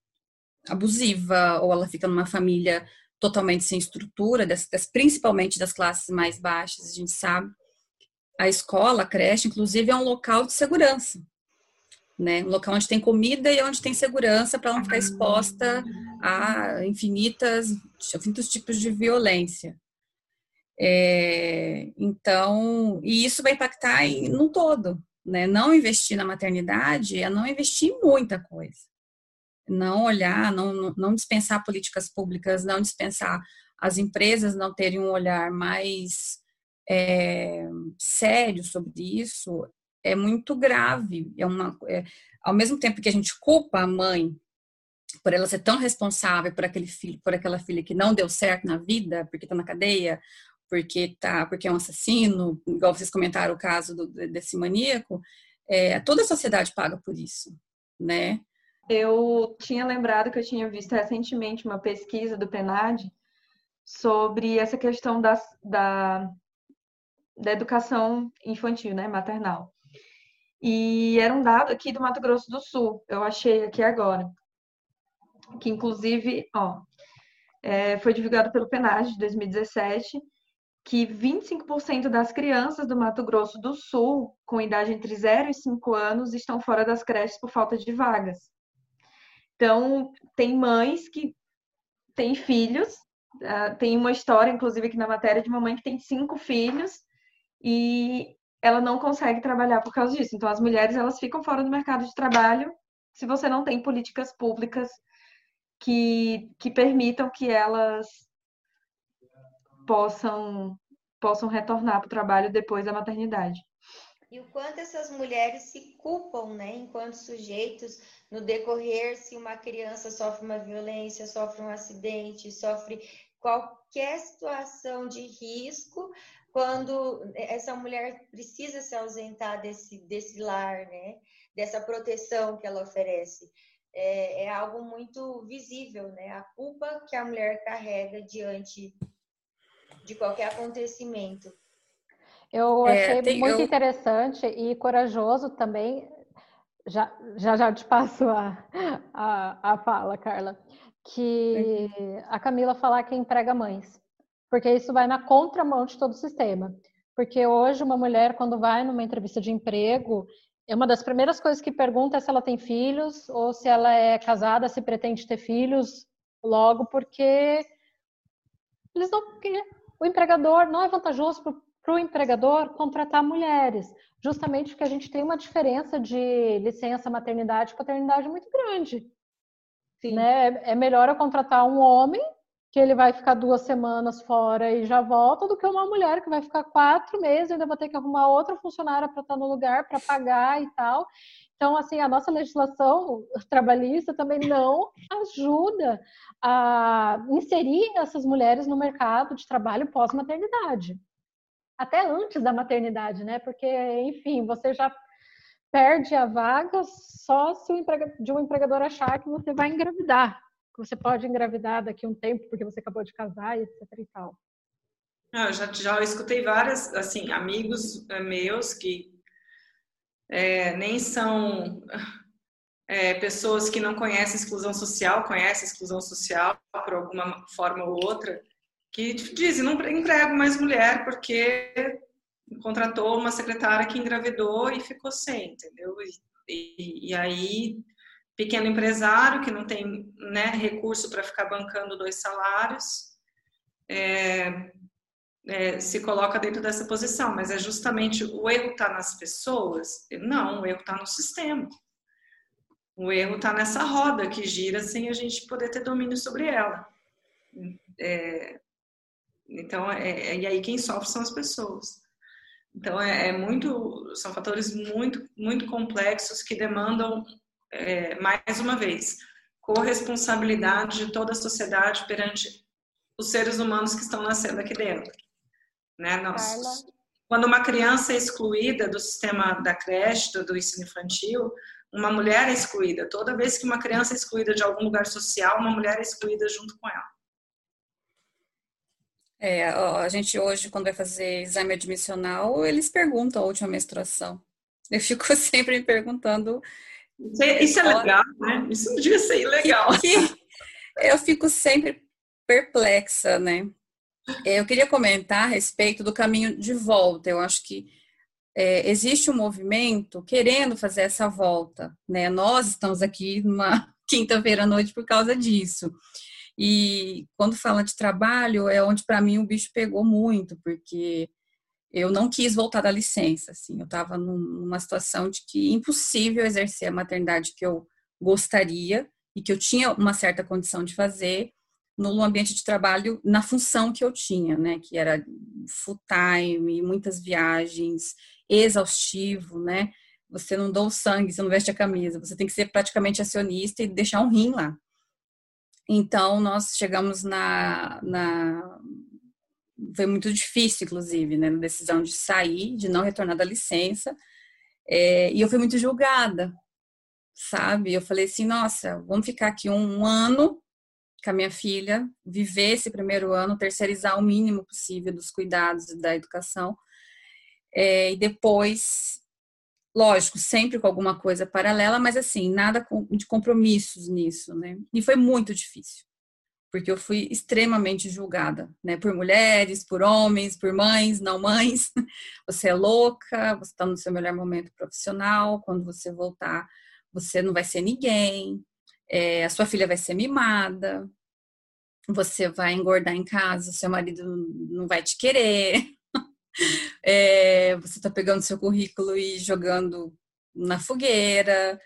abusiva, ou ela fica numa família totalmente sem estrutura, das, das, principalmente das classes mais baixas, a gente sabe a escola, a creche, inclusive, é um local de segurança. Né? Um local onde tem comida e onde tem segurança para não ficar exposta a infinitas, infinitos tipos de violência. É, então, e isso vai impactar em, no todo. Né? Não investir na maternidade é não investir em muita coisa. Não olhar, não, não dispensar políticas públicas, não dispensar as empresas não terem um olhar mais é, sério sobre isso é muito grave. É uma, é, ao mesmo tempo que a gente culpa a mãe por ela ser tão responsável por aquele filho, por aquela filha que não deu certo na vida, porque está na cadeia, porque tá, porque é um assassino, igual vocês comentaram o caso do, desse maníaco, é, toda a sociedade paga por isso, né? Eu tinha lembrado que eu tinha visto recentemente uma pesquisa do PNAD sobre essa questão das, da da educação infantil, né, maternal. E era um dado aqui do Mato Grosso do Sul, eu achei aqui agora, que inclusive, ó, é, foi divulgado pelo PNAD de 2017, que 25% das crianças do Mato Grosso do Sul, com idade entre 0 e 5 anos, estão fora das creches por falta de vagas. Então, tem mães que têm filhos, uh, tem uma história, inclusive, aqui na matéria, de uma mãe que tem cinco filhos e ela não consegue trabalhar por causa disso. Então, as mulheres elas ficam fora do mercado de trabalho se você não tem políticas públicas que, que permitam que elas possam, possam retornar para o trabalho depois da maternidade. E o quanto essas mulheres se culpam, né, enquanto sujeitos, no decorrer, se uma criança sofre uma violência, sofre um acidente, sofre qualquer situação de risco, quando essa mulher precisa se ausentar desse, desse lar, né? dessa proteção que ela oferece. É, é, algo muito visível, né? A culpa que a mulher carrega diante de qualquer acontecimento. Eu é, achei é, tem, muito eu... interessante e corajoso também. Já, já, já te passo a, a, a fala, Carla. Que uhum. a Camila falar que emprega mães porque isso vai na contramão de todo o sistema. Porque hoje uma mulher, quando vai numa entrevista de emprego, é uma das primeiras coisas que pergunta é se ela tem filhos ou se ela é casada, se pretende ter filhos logo, porque eles não, o empregador não é vantajoso para o empregador contratar mulheres, justamente porque a gente tem uma diferença de licença maternidade e paternidade muito grande. Sim. Né? É melhor eu contratar um homem que ele vai ficar duas semanas fora e já volta, do que uma mulher que vai ficar quatro meses e ainda vai ter que arrumar outra funcionária para estar no lugar, para pagar e tal. Então, assim, a nossa legislação trabalhista também não ajuda a inserir essas mulheres no mercado de trabalho pós-maternidade. Até antes da maternidade, né? Porque, enfim, você já perde a vaga só se o de um empregador achar que você vai engravidar. Que você pode engravidar daqui a um tempo porque você acabou de casar e etc e tal. Eu já, já escutei várias, assim, amigos eh, meus que é, nem são é, pessoas que não conhecem exclusão social, conhecem exclusão social por alguma forma ou outra, que dizem, não emprego mais mulher porque contratou uma secretária que engravidou e ficou sem, entendeu? E, e aí, pequeno empresário que não tem né, recurso para ficar bancando dois salários, é, é, se coloca dentro dessa posição, mas é justamente o erro está nas pessoas? Não, o erro está no sistema. O erro está nessa roda que gira sem a gente poder ter domínio sobre ela. É, então, é, é, e aí quem sofre são as pessoas. Então, é, é muito, são fatores muito, muito complexos que demandam, é, mais uma vez, corresponsabilidade de toda a sociedade perante os seres humanos que estão nascendo aqui dentro. Né? Nós, quando uma criança é excluída do sistema da creche, do, do ensino infantil, uma mulher é excluída. Toda vez que uma criança é excluída de algum lugar social, uma mulher é excluída junto com ela. É, a gente hoje, quando vai fazer exame admissional, eles perguntam a última menstruação. Eu fico sempre me perguntando. Isso é, isso é legal, né? Isso não devia ser ilegal. Eu fico sempre perplexa, né? Eu queria comentar a respeito do caminho de volta. Eu acho que é, existe um movimento querendo fazer essa volta. Né? Nós estamos aqui numa quinta-feira à noite por causa disso. E quando fala de trabalho, é onde para mim o bicho pegou muito, porque eu não quis voltar da licença. Assim, eu estava numa situação de que impossível exercer a maternidade que eu gostaria e que eu tinha uma certa condição de fazer no ambiente de trabalho na função que eu tinha, né, que era full time, muitas viagens, exaustivo, né? Você não dá o sangue, você não veste a camisa, você tem que ser praticamente acionista e deixar um rim lá. Então, nós chegamos na, na foi muito difícil, inclusive, né, na decisão de sair, de não retornar da licença, é, e eu fui muito julgada, sabe? Eu falei assim, nossa, vamos ficar aqui um ano com a minha filha, viver esse primeiro ano, terceirizar o mínimo possível dos cuidados da educação. É, e depois, lógico, sempre com alguma coisa paralela, mas assim, nada de compromissos nisso, né? E foi muito difícil, porque eu fui extremamente julgada, né? Por mulheres, por homens, por mães, não mães. Você é louca, você está no seu melhor momento profissional, quando você voltar, você não vai ser ninguém, é, a sua filha vai ser mimada, você vai engordar em casa, seu marido não vai te querer, é, você está pegando seu currículo e jogando na fogueira,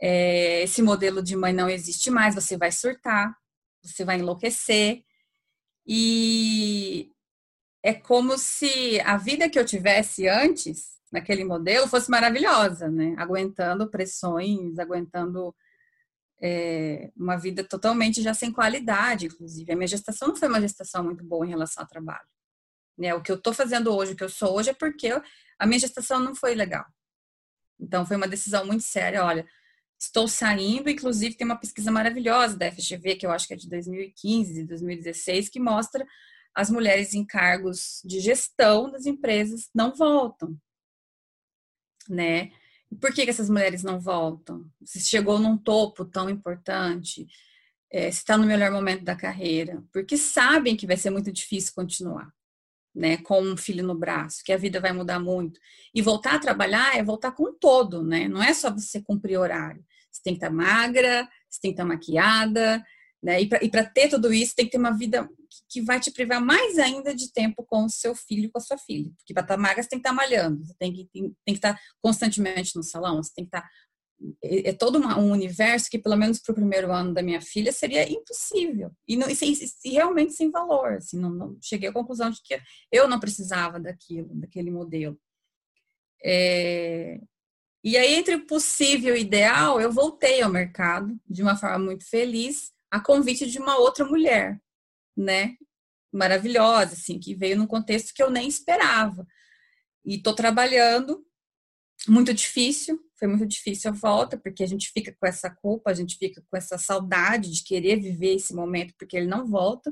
é, esse modelo de mãe não existe mais, você vai surtar, você vai enlouquecer. E é como se a vida que eu tivesse antes, naquele modelo, fosse maravilhosa, né? Aguentando pressões, aguentando é, uma vida totalmente já sem qualidade, inclusive. A minha gestação não foi uma gestação muito boa em relação ao trabalho. Né? O que eu estou fazendo hoje, o que eu sou hoje, é porque a minha gestação não foi legal. Então, foi uma decisão muito séria. Olha, estou saindo, inclusive tem uma pesquisa maravilhosa da FGV, que eu acho que é de 2015, 2016, que mostra as mulheres em cargos de gestão das empresas não voltam, né? Por que, que essas mulheres não voltam? Se chegou num topo tão importante, é, se está no melhor momento da carreira, porque sabem que vai ser muito difícil continuar, né, com um filho no braço, que a vida vai mudar muito. E voltar a trabalhar é voltar com todo, né? Não é só você cumprir horário. Você tem que estar magra, você tem que estar maquiada, né? E para ter tudo isso, tem que ter uma vida que vai te privar mais ainda de tempo com o seu filho com a sua filha. Porque para estar tá magra, você tem que estar tá malhando, você tem que, tem, tem que estar tá constantemente no salão, você tem que estar é, é todo uma, um universo que, pelo menos para o primeiro ano da minha filha, seria impossível. E, não, e, e realmente sem valor. Assim, não, não, cheguei à conclusão de que eu não precisava daquilo, daquele modelo. É, e aí, entre o possível e o ideal, eu voltei ao mercado de uma forma muito feliz, a convite de uma outra mulher, né? Maravilhosa, assim, que veio num contexto que eu nem esperava. E estou trabalhando, muito difícil, foi muito difícil a volta, porque a gente fica com essa culpa, a gente fica com essa saudade de querer viver esse momento, porque ele não volta.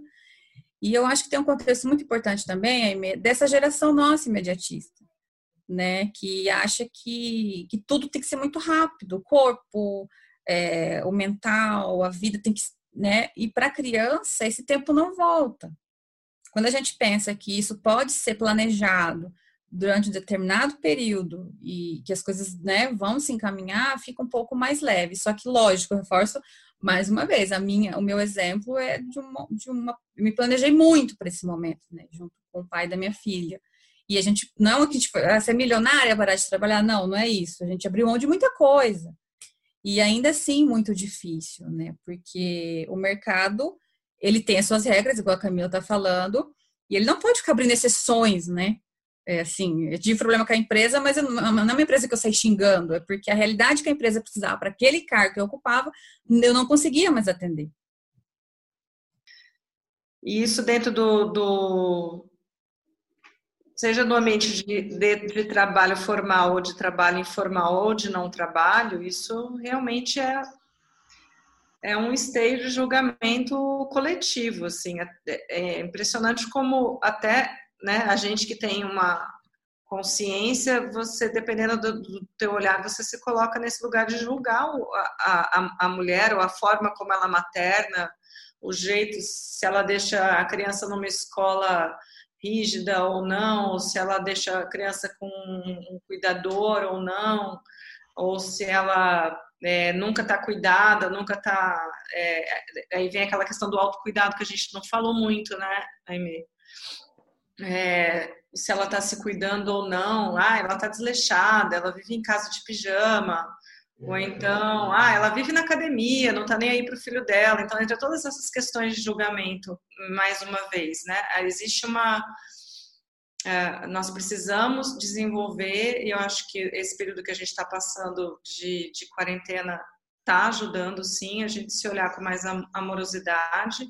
E eu acho que tem um contexto muito importante também, dessa geração nossa imediatista né? Que acha que, que tudo tem que ser muito rápido, o corpo, é, o mental, a vida tem que, né? E para a criança esse tempo não volta. Quando a gente pensa que isso pode ser planejado durante um determinado período e que as coisas né, vão se encaminhar, fica um pouco mais leve. Só que, lógico, eu reforço mais uma vez, a minha, o meu exemplo é de uma, de uma eu me planejei muito para esse momento, né, junto com o pai da minha filha. E a gente, não é que tipo, ah, ser milionária, parar de trabalhar, não, não é isso. A gente abriu mão de muita coisa. E ainda assim, muito difícil, né? Porque o mercado, ele tem as suas regras, igual a Camila está falando, e ele não pode ficar abrindo exceções, né? É assim, eu tive problema com a empresa, mas eu, não é uma empresa que eu saí xingando, é porque a realidade que a empresa precisava para aquele cargo que eu ocupava, eu não conseguia mais atender. E isso dentro do, do, seja no ambiente de, de, de, trabalho formal ou de trabalho informal ou de não trabalho, isso realmente é, é um esteio de julgamento coletivo, assim, é, é impressionante como até né, a gente que tem uma consciência, você, dependendo do, do teu olhar, você se coloca nesse lugar de julgar a, a, a mulher ou a forma como ela materna, o jeito, se ela deixa a criança numa escola rígida ou não, ou se ela deixa a criança com um cuidador ou não, ou se ela é, nunca está cuidada, nunca está. É, aí vem aquela questão do autocuidado que a gente não falou muito, né, Aime? É, se ela está se cuidando ou não, ah, ela está desleixada, ela vive em casa de pijama, ou então, ah, ela vive na academia, não está nem aí para o filho dela. Então, entre todas essas questões de julgamento, mais uma vez, né? Existe uma. É, nós precisamos desenvolver, e eu acho que esse período que a gente está passando de, de quarentena está ajudando, sim, a gente se olhar com mais amorosidade,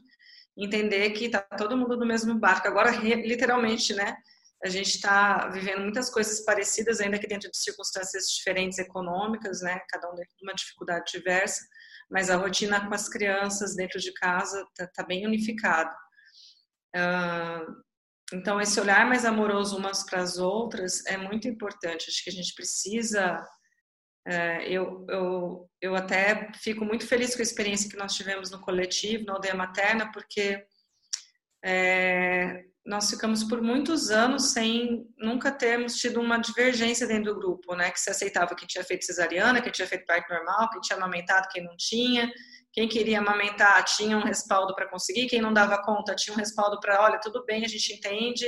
entender que está todo mundo no mesmo barco. Agora, literalmente, né? a gente está vivendo muitas coisas parecidas, ainda que dentro de circunstâncias diferentes econômicas, né? Cada um de uma dificuldade diversa, mas a rotina com as crianças dentro de casa está tá bem unificada. Uh, então, esse olhar mais amoroso umas para as outras é muito importante. Acho que a gente precisa. Uh, eu, eu, eu até fico muito feliz com a experiência que nós tivemos no coletivo, na aldeia materna, porque é, nós ficamos por muitos anos sem nunca termos tido uma divergência dentro do grupo, né? Que se aceitava quem tinha feito cesariana, quem tinha feito parto normal, quem tinha amamentado, quem não tinha. Quem queria amamentar tinha um respaldo para conseguir, quem não dava conta tinha um respaldo para, olha, tudo bem, a gente entende,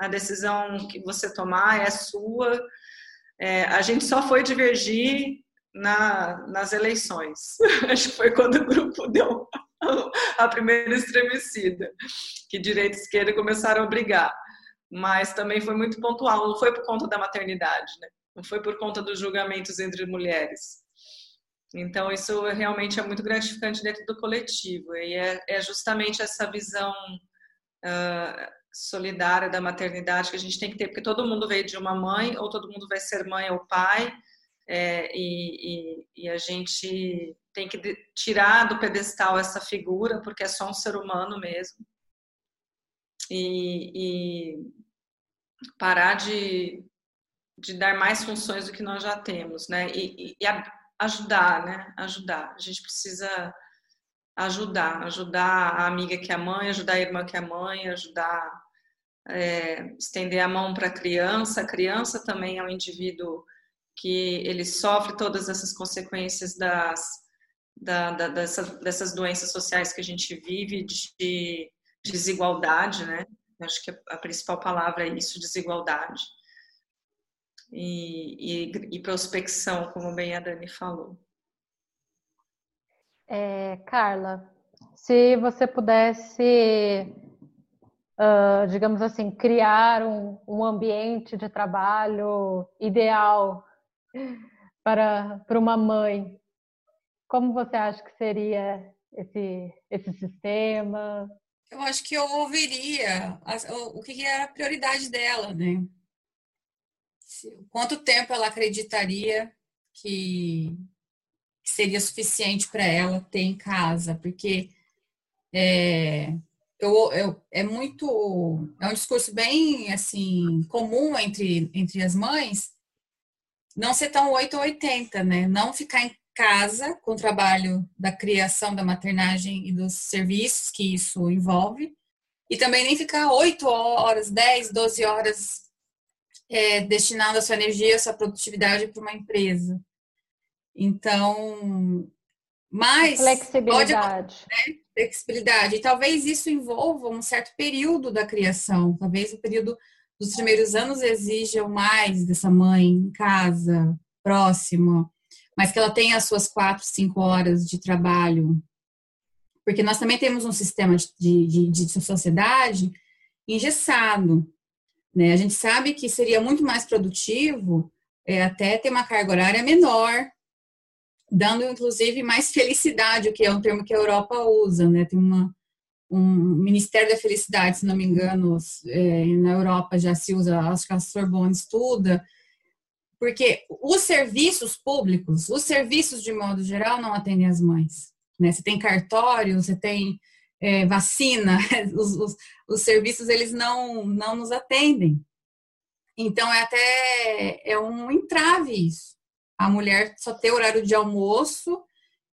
a decisão que você tomar é sua. É, a gente só foi divergir na, nas eleições. Acho que foi quando o grupo deu a primeira estremecida, que direita e esquerda começaram a brigar. Mas também foi muito pontual, não foi por conta da maternidade, né? não foi por conta dos julgamentos entre mulheres. Então, isso realmente é muito gratificante dentro do coletivo, e é, é justamente essa visão uh, solidária da maternidade que a gente tem que ter, porque todo mundo veio de uma mãe, ou todo mundo vai ser mãe ou pai, é, e, e, e, a gente tem que tirar do pedestal essa figura, porque é só um ser humano mesmo, e, e parar de, de dar mais funções do que nós já temos, né? E, ajudar, né? Ajudar. A gente precisa ajudar, ajudar a amiga que é mãe, ajudar a irmã que é mãe, ajudar é, estender a mão para a criança. A criança também é um indivíduo que ele sofre todas essas consequências das, da, da, dessa, dessas doenças sociais que a gente vive, de desigualdade, né? Acho que a principal palavra é isso, desigualdade. e, e, e prospecção, como bem a Dani falou. É, Carla, se você pudesse, uh, digamos assim, criar um, um ambiente de trabalho ideal para, para uma mãe, como você acha que seria esse, esse sistema? Eu acho que eu ouviria o, o que era a prioridade dela, né? Quanto tempo ela acreditaria que seria suficiente para ela ter em casa? Porque é, eu, eu, é muito é um discurso bem assim comum entre, entre as mães não ser tão 8 ou 80, né? Não ficar em casa com o trabalho da criação da maternagem e dos serviços que isso envolve, e também nem ficar 8 horas, 10, 12 horas é, destinando a sua energia, a sua produtividade para uma empresa. Então, mais flexibilidade. Pode, né? Flexibilidade. E talvez isso envolva um certo período da criação. Talvez o período dos primeiros anos exija mais dessa mãe em casa, próxima, mas que ela tenha as suas quatro, cinco horas de trabalho. Porque nós também temos um sistema de, de, de sociedade engessado. Né? A gente sabe que seria muito mais produtivo é, até ter uma carga horária menor, dando inclusive mais felicidade, o que é um termo que a Europa usa. Né? Tem uma, um Ministério da Felicidade, se não me engano, é, na Europa já se usa, acho que a Sorbonne estuda, porque os serviços públicos, os serviços de modo geral, não atendem as mães. Né? Você tem cartório, você tem é, vacina, os, os, os, serviços eles não, não nos atendem. Então é até é um entrave isso. A mulher só ter horário de almoço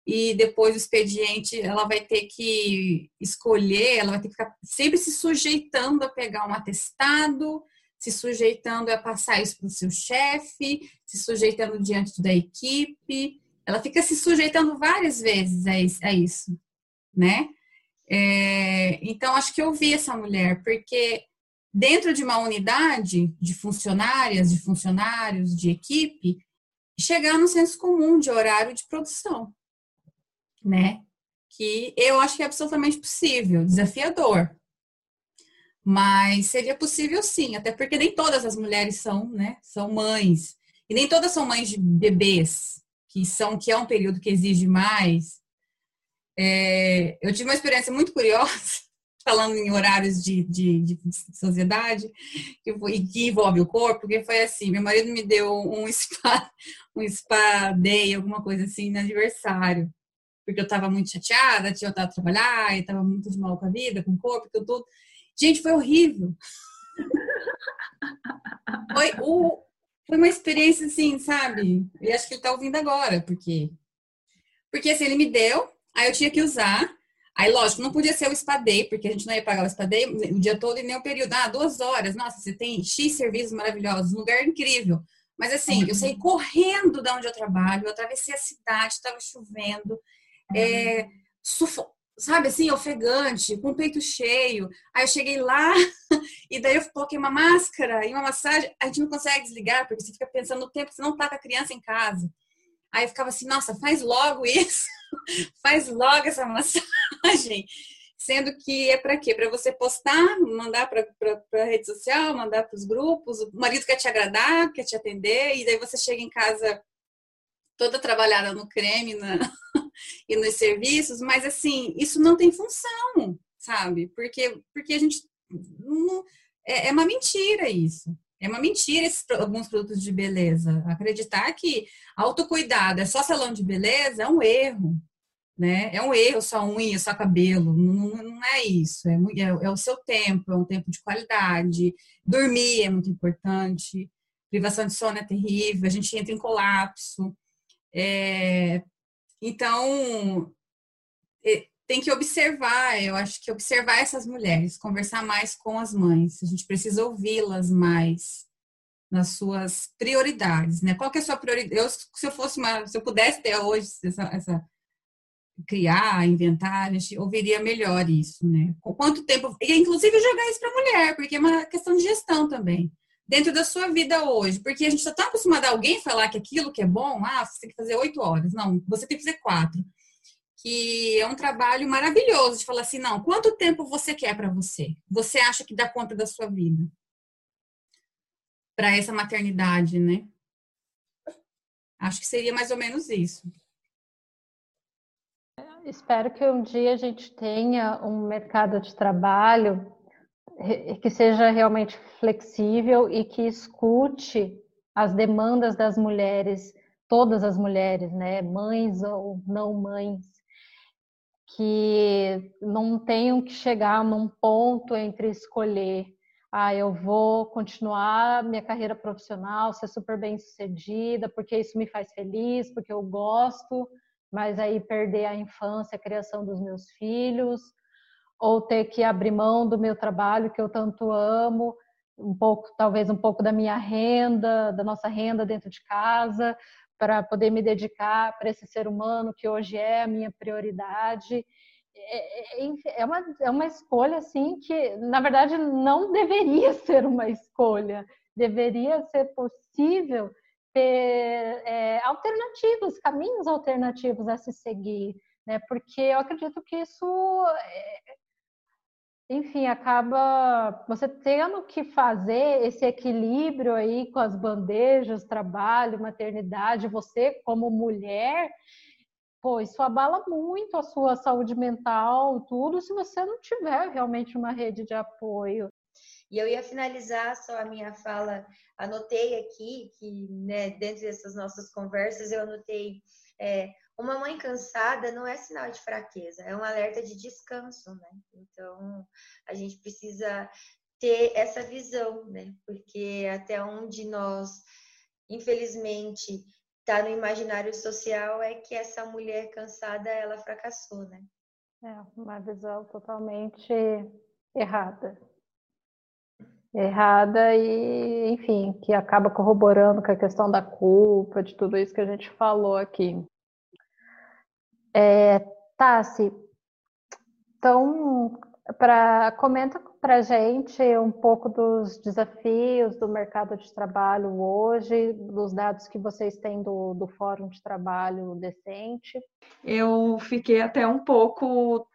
e depois o expediente ela vai ter que escolher, ela vai ter que ficar sempre se sujeitando a pegar um atestado, se sujeitando a passar isso para o seu chefe, se sujeitando diante da equipe. Ela fica se sujeitando várias vezes a isso, né? É, então, acho que eu vi essa mulher, porque dentro de uma unidade de funcionárias, de funcionários, de equipe, chegar no senso comum de horário de produção, né? Que eu acho que é absolutamente possível, desafiador, mas seria possível sim, até porque nem todas as mulheres são, né, são mães. E nem todas são mães de bebês, que são que é um período que exige mais. É, eu tive uma experiência muito curiosa, falando em horários de, de, de sociedade, que, que envolve o corpo, porque foi assim, meu marido me deu um spa, um spa day, alguma coisa assim, no aniversário. Porque eu estava muito chateada, tinha voltado a trabalhar, e estava muito de mal com a vida, com o corpo, com tudo. Gente, foi horrível. Foi, o, foi uma experiência assim, sabe? E acho que ele tá ouvindo agora, porque. Porque assim, ele me deu, aí eu tinha que usar. Aí, lógico, não podia ser o espadei, porque a gente não ia pagar o espadei o dia todo e nem o período. Ah, duas horas. Nossa, você tem X serviços maravilhosos, um lugar incrível. Mas assim, eu saí correndo de onde eu trabalho, eu atravessei a cidade, estava chovendo, é, sufo sabe assim, ofegante, com o peito cheio. Aí eu cheguei lá e daí eu coloquei uma máscara e uma massagem. A gente não consegue desligar porque você fica pensando no tempo você não tá com a criança em casa. Aí eu ficava assim, nossa, faz logo isso, faz logo essa massagem. Sendo que é para quê? Para você postar, mandar para a rede social, mandar para os grupos. O marido quer te agradar, quer te atender, e daí você chega em casa toda trabalhada no creme na, e nos serviços, mas assim, isso não tem função, sabe? Porque, porque a gente. Não, é, é uma mentira isso. É uma mentira esses, alguns produtos de beleza. Acreditar que autocuidado é só salão de beleza é um erro. Né? É um erro só unha, só cabelo. Não, não é isso. É, é, é, o seu tempo, é um tempo de qualidade. Dormir é muito importante. Privação de sono é terrível. A gente entra em colapso. É, então, tem que observar, eu acho que observar essas mulheres, conversar mais com as mães. A gente precisa ouvi-las mais nas suas prioridades, né? Qual que é a sua prioridade? Eu, se eu fosse uma, se eu pudesse ter hoje essa, essa criar, inventar, a gente ouviria melhor isso, né? Com quanto tempo, e inclusive jogar isso para a mulher, porque é uma questão de gestão também. Dentro da sua vida hoje? Porque a gente está tão acostumado a alguém falar que aquilo que é bom, ah, você tem que fazer oito horas. Não, você tem que fazer quatro. Que é um trabalho maravilhoso de falar assim, não, quanto tempo você quer para você? Você acha que dá conta da sua vida? Para essa maternidade, né? Acho que seria mais ou menos isso. Espero que um dia a gente tenha um mercado de trabalho que seja realmente flexível e que escute as demandas das mulheres, todas as mulheres, né, mães ou não mães, que não tenham que chegar num ponto entre escolher, ah, eu vou continuar minha carreira profissional, ser super bem sucedida, porque isso me faz feliz, porque eu gosto, mas aí perder a infância, a criação dos meus filhos, ou ter que abrir mão do meu trabalho que eu tanto amo, um pouco, talvez um pouco da minha renda, da nossa renda dentro de casa, para poder me dedicar para esse ser humano que hoje é a minha prioridade. É, é, é, uma, é uma escolha, assim, que na verdade não deveria ser uma escolha, deveria ser possível ter é, alternativas, caminhos alternativos a se seguir, né? Porque eu acredito que isso é, enfim, acaba você tendo que fazer esse equilíbrio aí com as bandejas, trabalho, maternidade, você como mulher, pô, isso abala muito a sua saúde mental, tudo, se você não tiver realmente uma rede de apoio. E eu ia finalizar só a minha fala, anotei aqui que, né, dentro dessas nossas conversas, eu anotei é, uma mãe cansada não é sinal de fraqueza, é um alerta de descanso, né? Então, a gente precisa ter essa visão, né? Porque até onde nós, infelizmente, está no imaginário social é que essa mulher cansada, ela fracassou, né? É, uma visão totalmente errada. Errada e, enfim, que acaba corroborando com a questão da culpa, de tudo isso que a gente falou aqui. É, Tassi, então, pra, comenta para gente um pouco dos desafios do mercado de trabalho hoje, dos dados que vocês têm do, do Fórum de Trabalho Decente. Eu fiquei até um pouco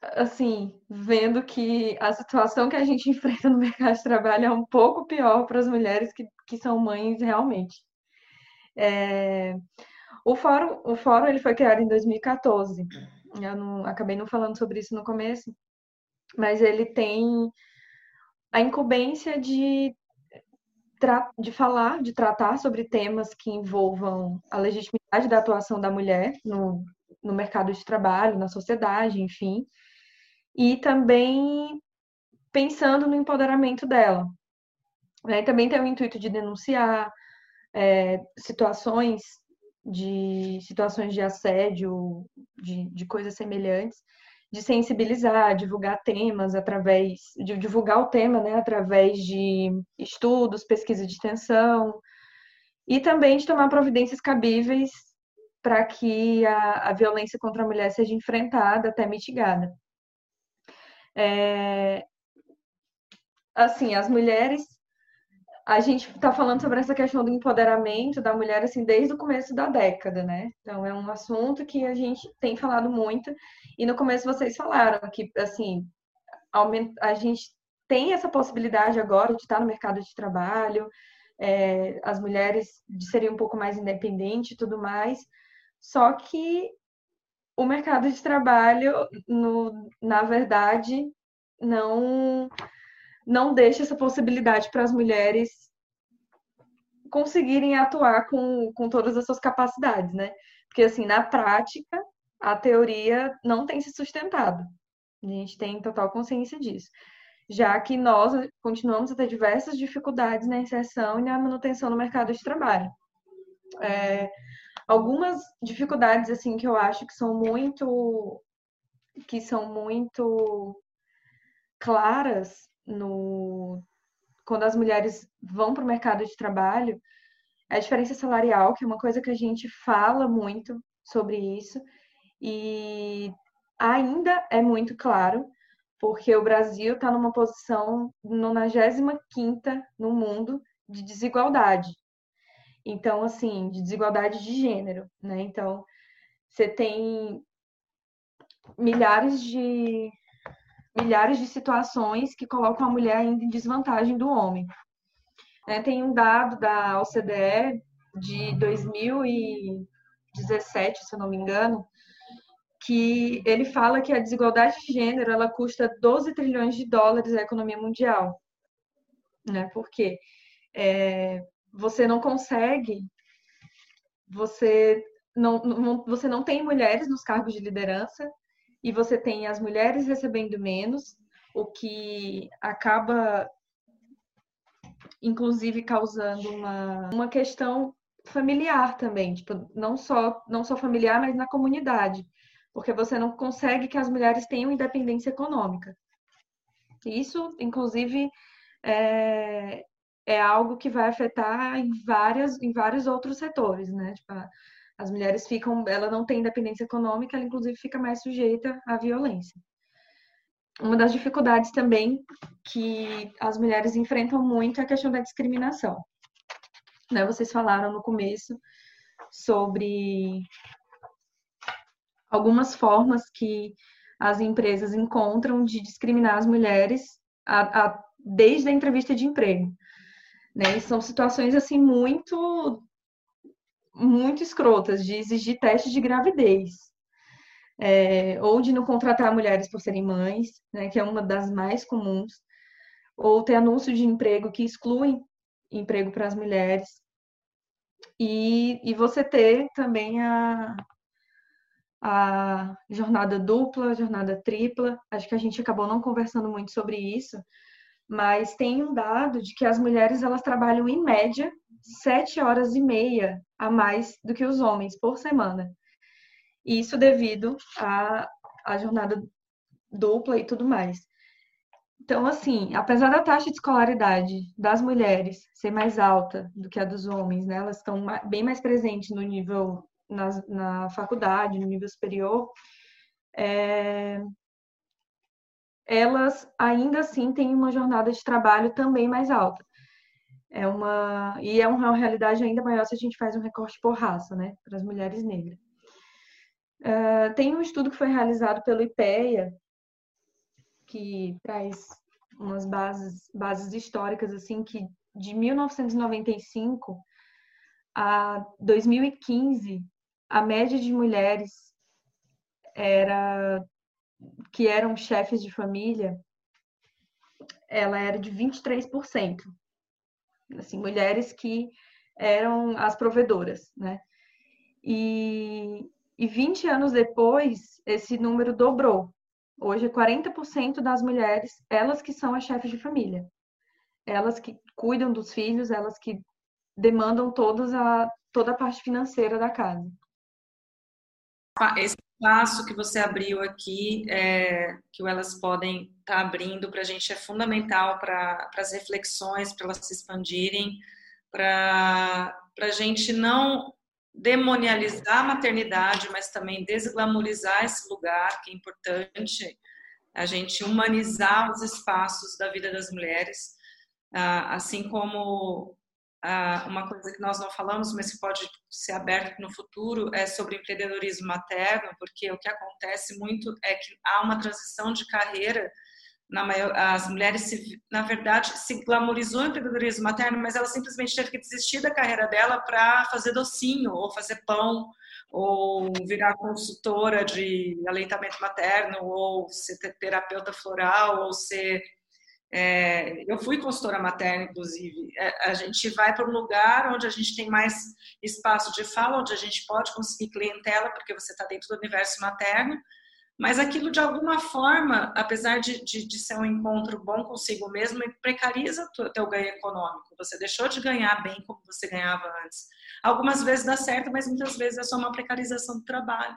assim, vendo que a situação que a gente enfrenta no mercado de trabalho é um pouco pior para as mulheres que, que são mães realmente. É, o fórum, o fórum ele foi criado em 2014. Eu não, acabei não falando sobre isso no começo, mas ele tem a incumbência de, de falar, de tratar sobre temas que envolvam a legitimidade da atuação da mulher no, no mercado de trabalho, na sociedade, enfim, e também pensando no empoderamento dela. Né? Também tem o intuito de denunciar é, situações de situações de assédio, de, de coisas semelhantes, de sensibilizar, divulgar temas através, de divulgar o tema, né, através de estudos, pesquisa de extensão, e também de tomar providências cabíveis para que a, a, violência contra a mulher seja enfrentada até mitigada. É, assim, as mulheres a gente está falando sobre essa questão do empoderamento da mulher assim desde o começo da década, né? Então é um assunto que a gente tem falado muito e no começo vocês falaram que assim a gente tem essa possibilidade agora de estar no mercado de trabalho, é, as mulheres de serem um pouco mais independentes e tudo mais, só que o mercado de trabalho, no, na verdade, não não deixa essa possibilidade para as mulheres conseguirem atuar com, com todas as suas capacidades, né? Porque, assim, na prática, a teoria não tem se sustentado. A gente tem total consciência disso. Já que nós continuamos a ter diversas dificuldades na inserção e na manutenção no mercado de trabalho. É, algumas dificuldades, assim, que eu acho que são muito que são muito claras no quando as mulheres vão para o mercado de trabalho, a diferença salarial, que é uma coisa que a gente fala muito sobre isso, e ainda é muito claro, porque o Brasil está numa posição 95 no mundo de desigualdade. Então, assim, de desigualdade de gênero, né? Então, você tem milhares de milhares de situações que colocam a mulher ainda em desvantagem do homem. É, tem um dado da OCDE de 2017, se eu não me engano, que ele fala que a desigualdade de gênero ela custa 12 trilhões de dólares à economia mundial. Né? Porque é, você não consegue, você não, não, você não tem mulheres nos cargos de liderança e você tem as mulheres recebendo menos, o que acaba inclusive causando uma, uma questão familiar também, tipo, não só não só familiar, mas na comunidade porque você não consegue que as mulheres tenham independência econômica. Isso, inclusive, é, é algo que vai afetar em, várias, em vários outros setores, né? Tipo, as mulheres ficam, ela não tem independência econômica, ela inclusive fica mais sujeita à violência. Uma das dificuldades também que as mulheres enfrentam muito é a questão da discriminação. Né? Vocês falaram no começo sobre algumas formas que as empresas encontram de discriminar as mulheres a, a, desde a entrevista de emprego. Né? São situações assim muito muito escrotas de exigir testes de gravidez é, ou de não contratar mulheres por serem mães, né, que é uma das mais comuns, ou ter anúncio de emprego que excluem emprego para as mulheres e, e você ter também a, a jornada dupla, jornada tripla. Acho que a gente acabou não conversando muito sobre isso, mas tem um dado de que as mulheres elas trabalham em média sete horas e meia a mais do que os homens por semana. Isso devido à, à jornada dupla e tudo mais. Então, assim, apesar da taxa de escolaridade das mulheres ser mais alta do que a dos homens, né, elas estão bem mais presentes no nível na, na faculdade, no nível superior, é, elas ainda assim têm uma jornada de trabalho também mais alta. É uma e é uma realidade ainda maior se a gente faz um recorte por raça, né, para as mulheres negras. Uh, tem um estudo que foi realizado pelo IPEA que traz umas bases bases históricas assim que de 1995 a 2015 a média de mulheres era que eram chefes de família, ela era de 23%. Assim, mulheres que eram as provedoras, né? E, e 20 anos depois, esse número dobrou. Hoje, 40% das mulheres, elas que são as chefes de família. Elas que cuidam dos filhos, elas que demandam todas a, toda a parte financeira da casa esse espaço que você abriu aqui, é, que elas podem estar tá abrindo para a gente é fundamental para as reflexões, para elas se expandirem, para a gente não demonializar a maternidade, mas também desglamorizar esse lugar, que é importante a gente humanizar os espaços da vida das mulheres, ah, assim como ah, uma coisa que nós não falamos, mas que pode ser aberto no futuro, é sobre empreendedorismo materno, porque o que acontece muito é que há uma transição de carreira. Na maior, as mulheres, se, na verdade, se glamorizou o empreendedorismo materno, mas ela simplesmente teve que desistir da carreira dela para fazer docinho, ou fazer pão, ou virar consultora de aleitamento materno, ou ser terapeuta floral, ou ser é, eu fui consultora materna, inclusive. É, a gente vai para um lugar onde a gente tem mais espaço de fala, onde a gente pode conseguir clientela, porque você está dentro do universo materno. Mas aquilo, de alguma forma, apesar de, de, de ser um encontro bom consigo mesmo, precariza o teu ganho econômico. Você deixou de ganhar bem como você ganhava antes. Algumas vezes dá certo, mas muitas vezes é só uma precarização do trabalho.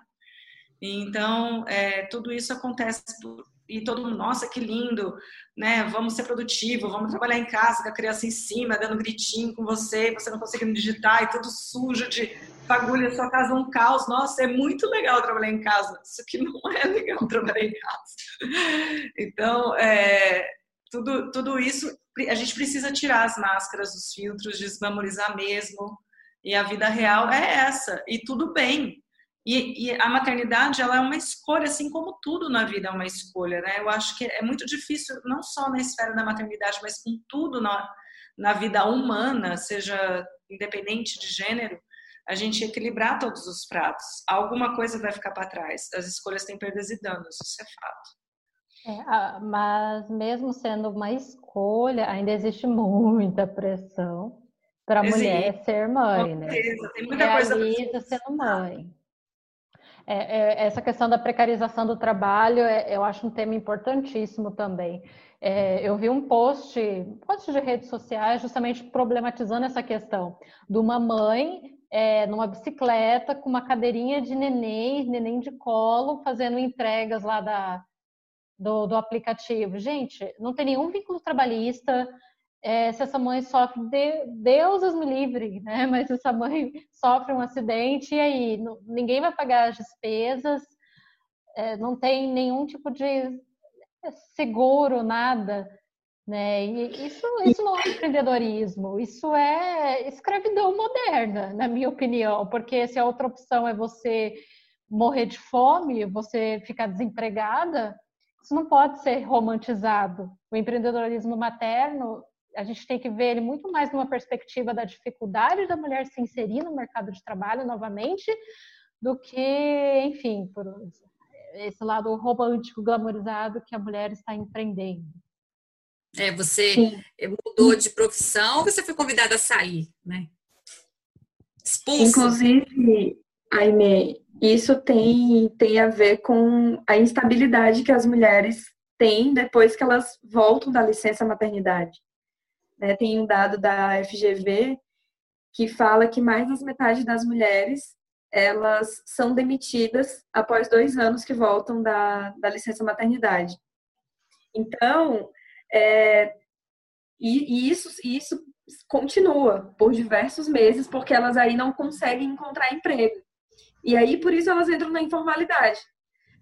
Então, é, tudo isso acontece por, e todo mundo, nossa, que lindo, né? Vamos ser produtivo, vamos trabalhar em casa com a criança em cima, dando gritinho com você, você não conseguindo digitar e tudo sujo de Fagulha, sua casa é um caos. Nossa, é muito legal trabalhar em casa. Isso que não é legal trabalhar em casa. Então, é, tudo, tudo isso, a gente precisa tirar as máscaras, os filtros, desvalorizar mesmo. E a vida real é essa. E tudo bem. E, e, a maternidade ela é uma escolha, assim como tudo na vida é uma escolha, né? Eu acho que é muito difícil, não só na esfera da maternidade, mas com tudo na, na vida humana, seja independente de gênero, a gente equilibrar todos os pratos. Alguma coisa vai ficar para trás. As escolhas têm perdas e danos, isso é fato. É, mas mesmo sendo uma escolha, ainda existe muita pressão para a mulher ser mãe, né? Tem muita Realiza coisa sendo mãe. É, é, essa questão da precarização do trabalho, é, eu acho um tema importantíssimo também. É, eu vi um post, post de redes sociais, justamente problematizando essa questão de uma mãe é, numa bicicleta com uma cadeirinha de neném, neném de colo, fazendo entregas lá da, do, do aplicativo. Gente, não tem nenhum vínculo trabalhista. É, se essa mãe sofre, de, Deus me livre, né? Mas essa mãe sofre um acidente, e aí? Não, ninguém vai pagar as despesas, é, não tem nenhum tipo de seguro, nada. Né? E isso, isso não é empreendedorismo, isso é escravidão moderna, na minha opinião, porque se a outra opção é você morrer de fome, você ficar desempregada, isso não pode ser romantizado. O empreendedorismo materno, a gente tem que ver ele muito mais numa perspectiva da dificuldade da mulher se inserir no mercado de trabalho novamente, do que, enfim, por esse lado romântico, glamorizado que a mulher está empreendendo. É, você Sim. mudou de profissão ou você foi convidada a sair, né? Expulso. Inclusive, Aime, isso tem, tem a ver com a instabilidade que as mulheres têm depois que elas voltam da licença maternidade. Né? Tem um dado da FGV que fala que mais da metade das mulheres elas são demitidas após dois anos que voltam da, da licença maternidade. Então, é, e, e isso, isso continua por diversos meses, porque elas aí não conseguem encontrar emprego. E aí, por isso, elas entram na informalidade.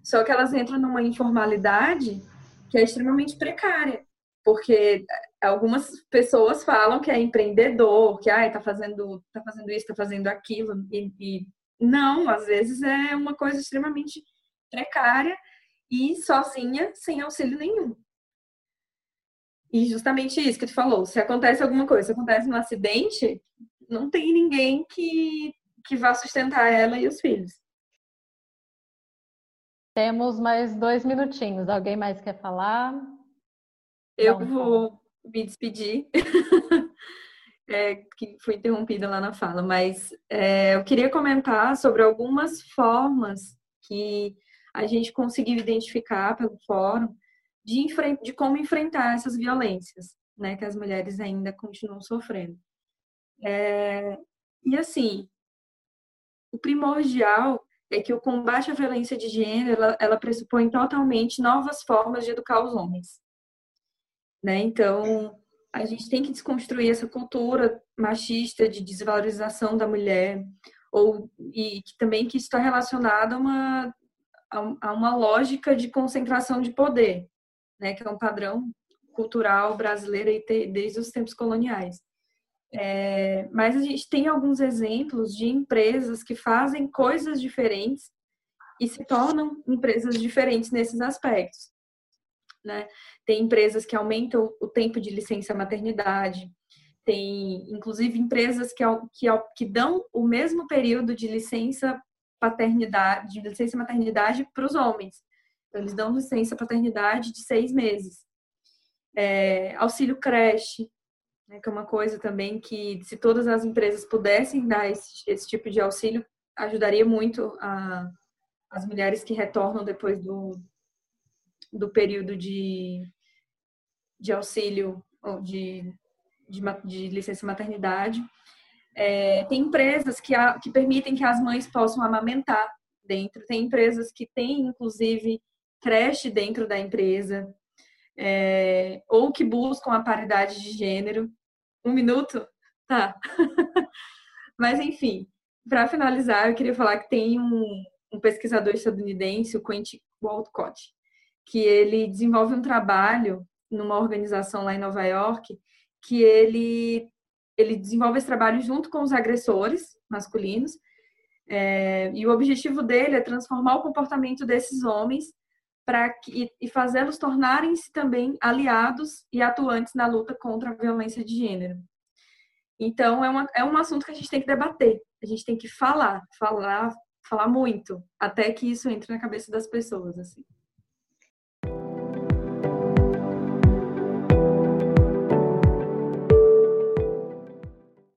Só que elas entram numa informalidade que é extremamente precária, porque algumas pessoas falam que é empreendedor, que ah, tá fazendo, tá fazendo isso, tá fazendo aquilo, e, e não, às vezes é uma coisa extremamente precária e sozinha, sem auxílio nenhum. E justamente isso que tu falou, se acontece alguma coisa, se acontece um acidente, não tem ninguém que, que vá sustentar ela e os filhos. Temos mais dois minutinhos. Alguém mais quer falar? Eu não. vou me despedir, é, que fui interrompida lá na fala, mas é, eu queria comentar sobre algumas formas que a gente conseguiu identificar pelo fórum de, de como enfrentar essas violências, né, que as mulheres ainda continuam sofrendo. É, e assim, o primordial é que o combate à violência de gênero ela, ela pressupõe totalmente novas formas de educar os homens, né? Então a gente tem que desconstruir essa cultura machista de desvalorização da mulher ou e que também que está relacionado a uma a uma lógica de concentração de poder, né, que é um padrão cultural brasileiro desde os tempos coloniais. É, mas a gente tem alguns exemplos de empresas que fazem coisas diferentes e se tornam empresas diferentes nesses aspectos. Né? Tem empresas que aumentam o tempo de licença maternidade, tem inclusive empresas que, que, que dão o mesmo período de licença paternidade, de licença maternidade para os homens. Então, eles dão licença paternidade de seis meses. É, auxílio creche, né, que é uma coisa também que, se todas as empresas pudessem dar esse, esse tipo de auxílio, ajudaria muito a, as mulheres que retornam depois do, do período de, de auxílio ou de, de, de licença maternidade. É, tem empresas que, a, que permitem que as mães possam amamentar dentro, tem empresas que têm, inclusive, creche dentro da empresa, é, ou que buscam a paridade de gênero. Um minuto? Tá. Mas, enfim, para finalizar, eu queria falar que tem um, um pesquisador estadunidense, o Quentin Walcott, que ele desenvolve um trabalho numa organização lá em Nova York, que ele, ele desenvolve esse trabalho junto com os agressores masculinos, é, e o objetivo dele é transformar o comportamento desses homens para e, e fazê-los tornarem-se também aliados e atuantes na luta contra a violência de gênero. Então, é, uma, é um assunto que a gente tem que debater, a gente tem que falar, falar, falar muito, até que isso entre na cabeça das pessoas, assim.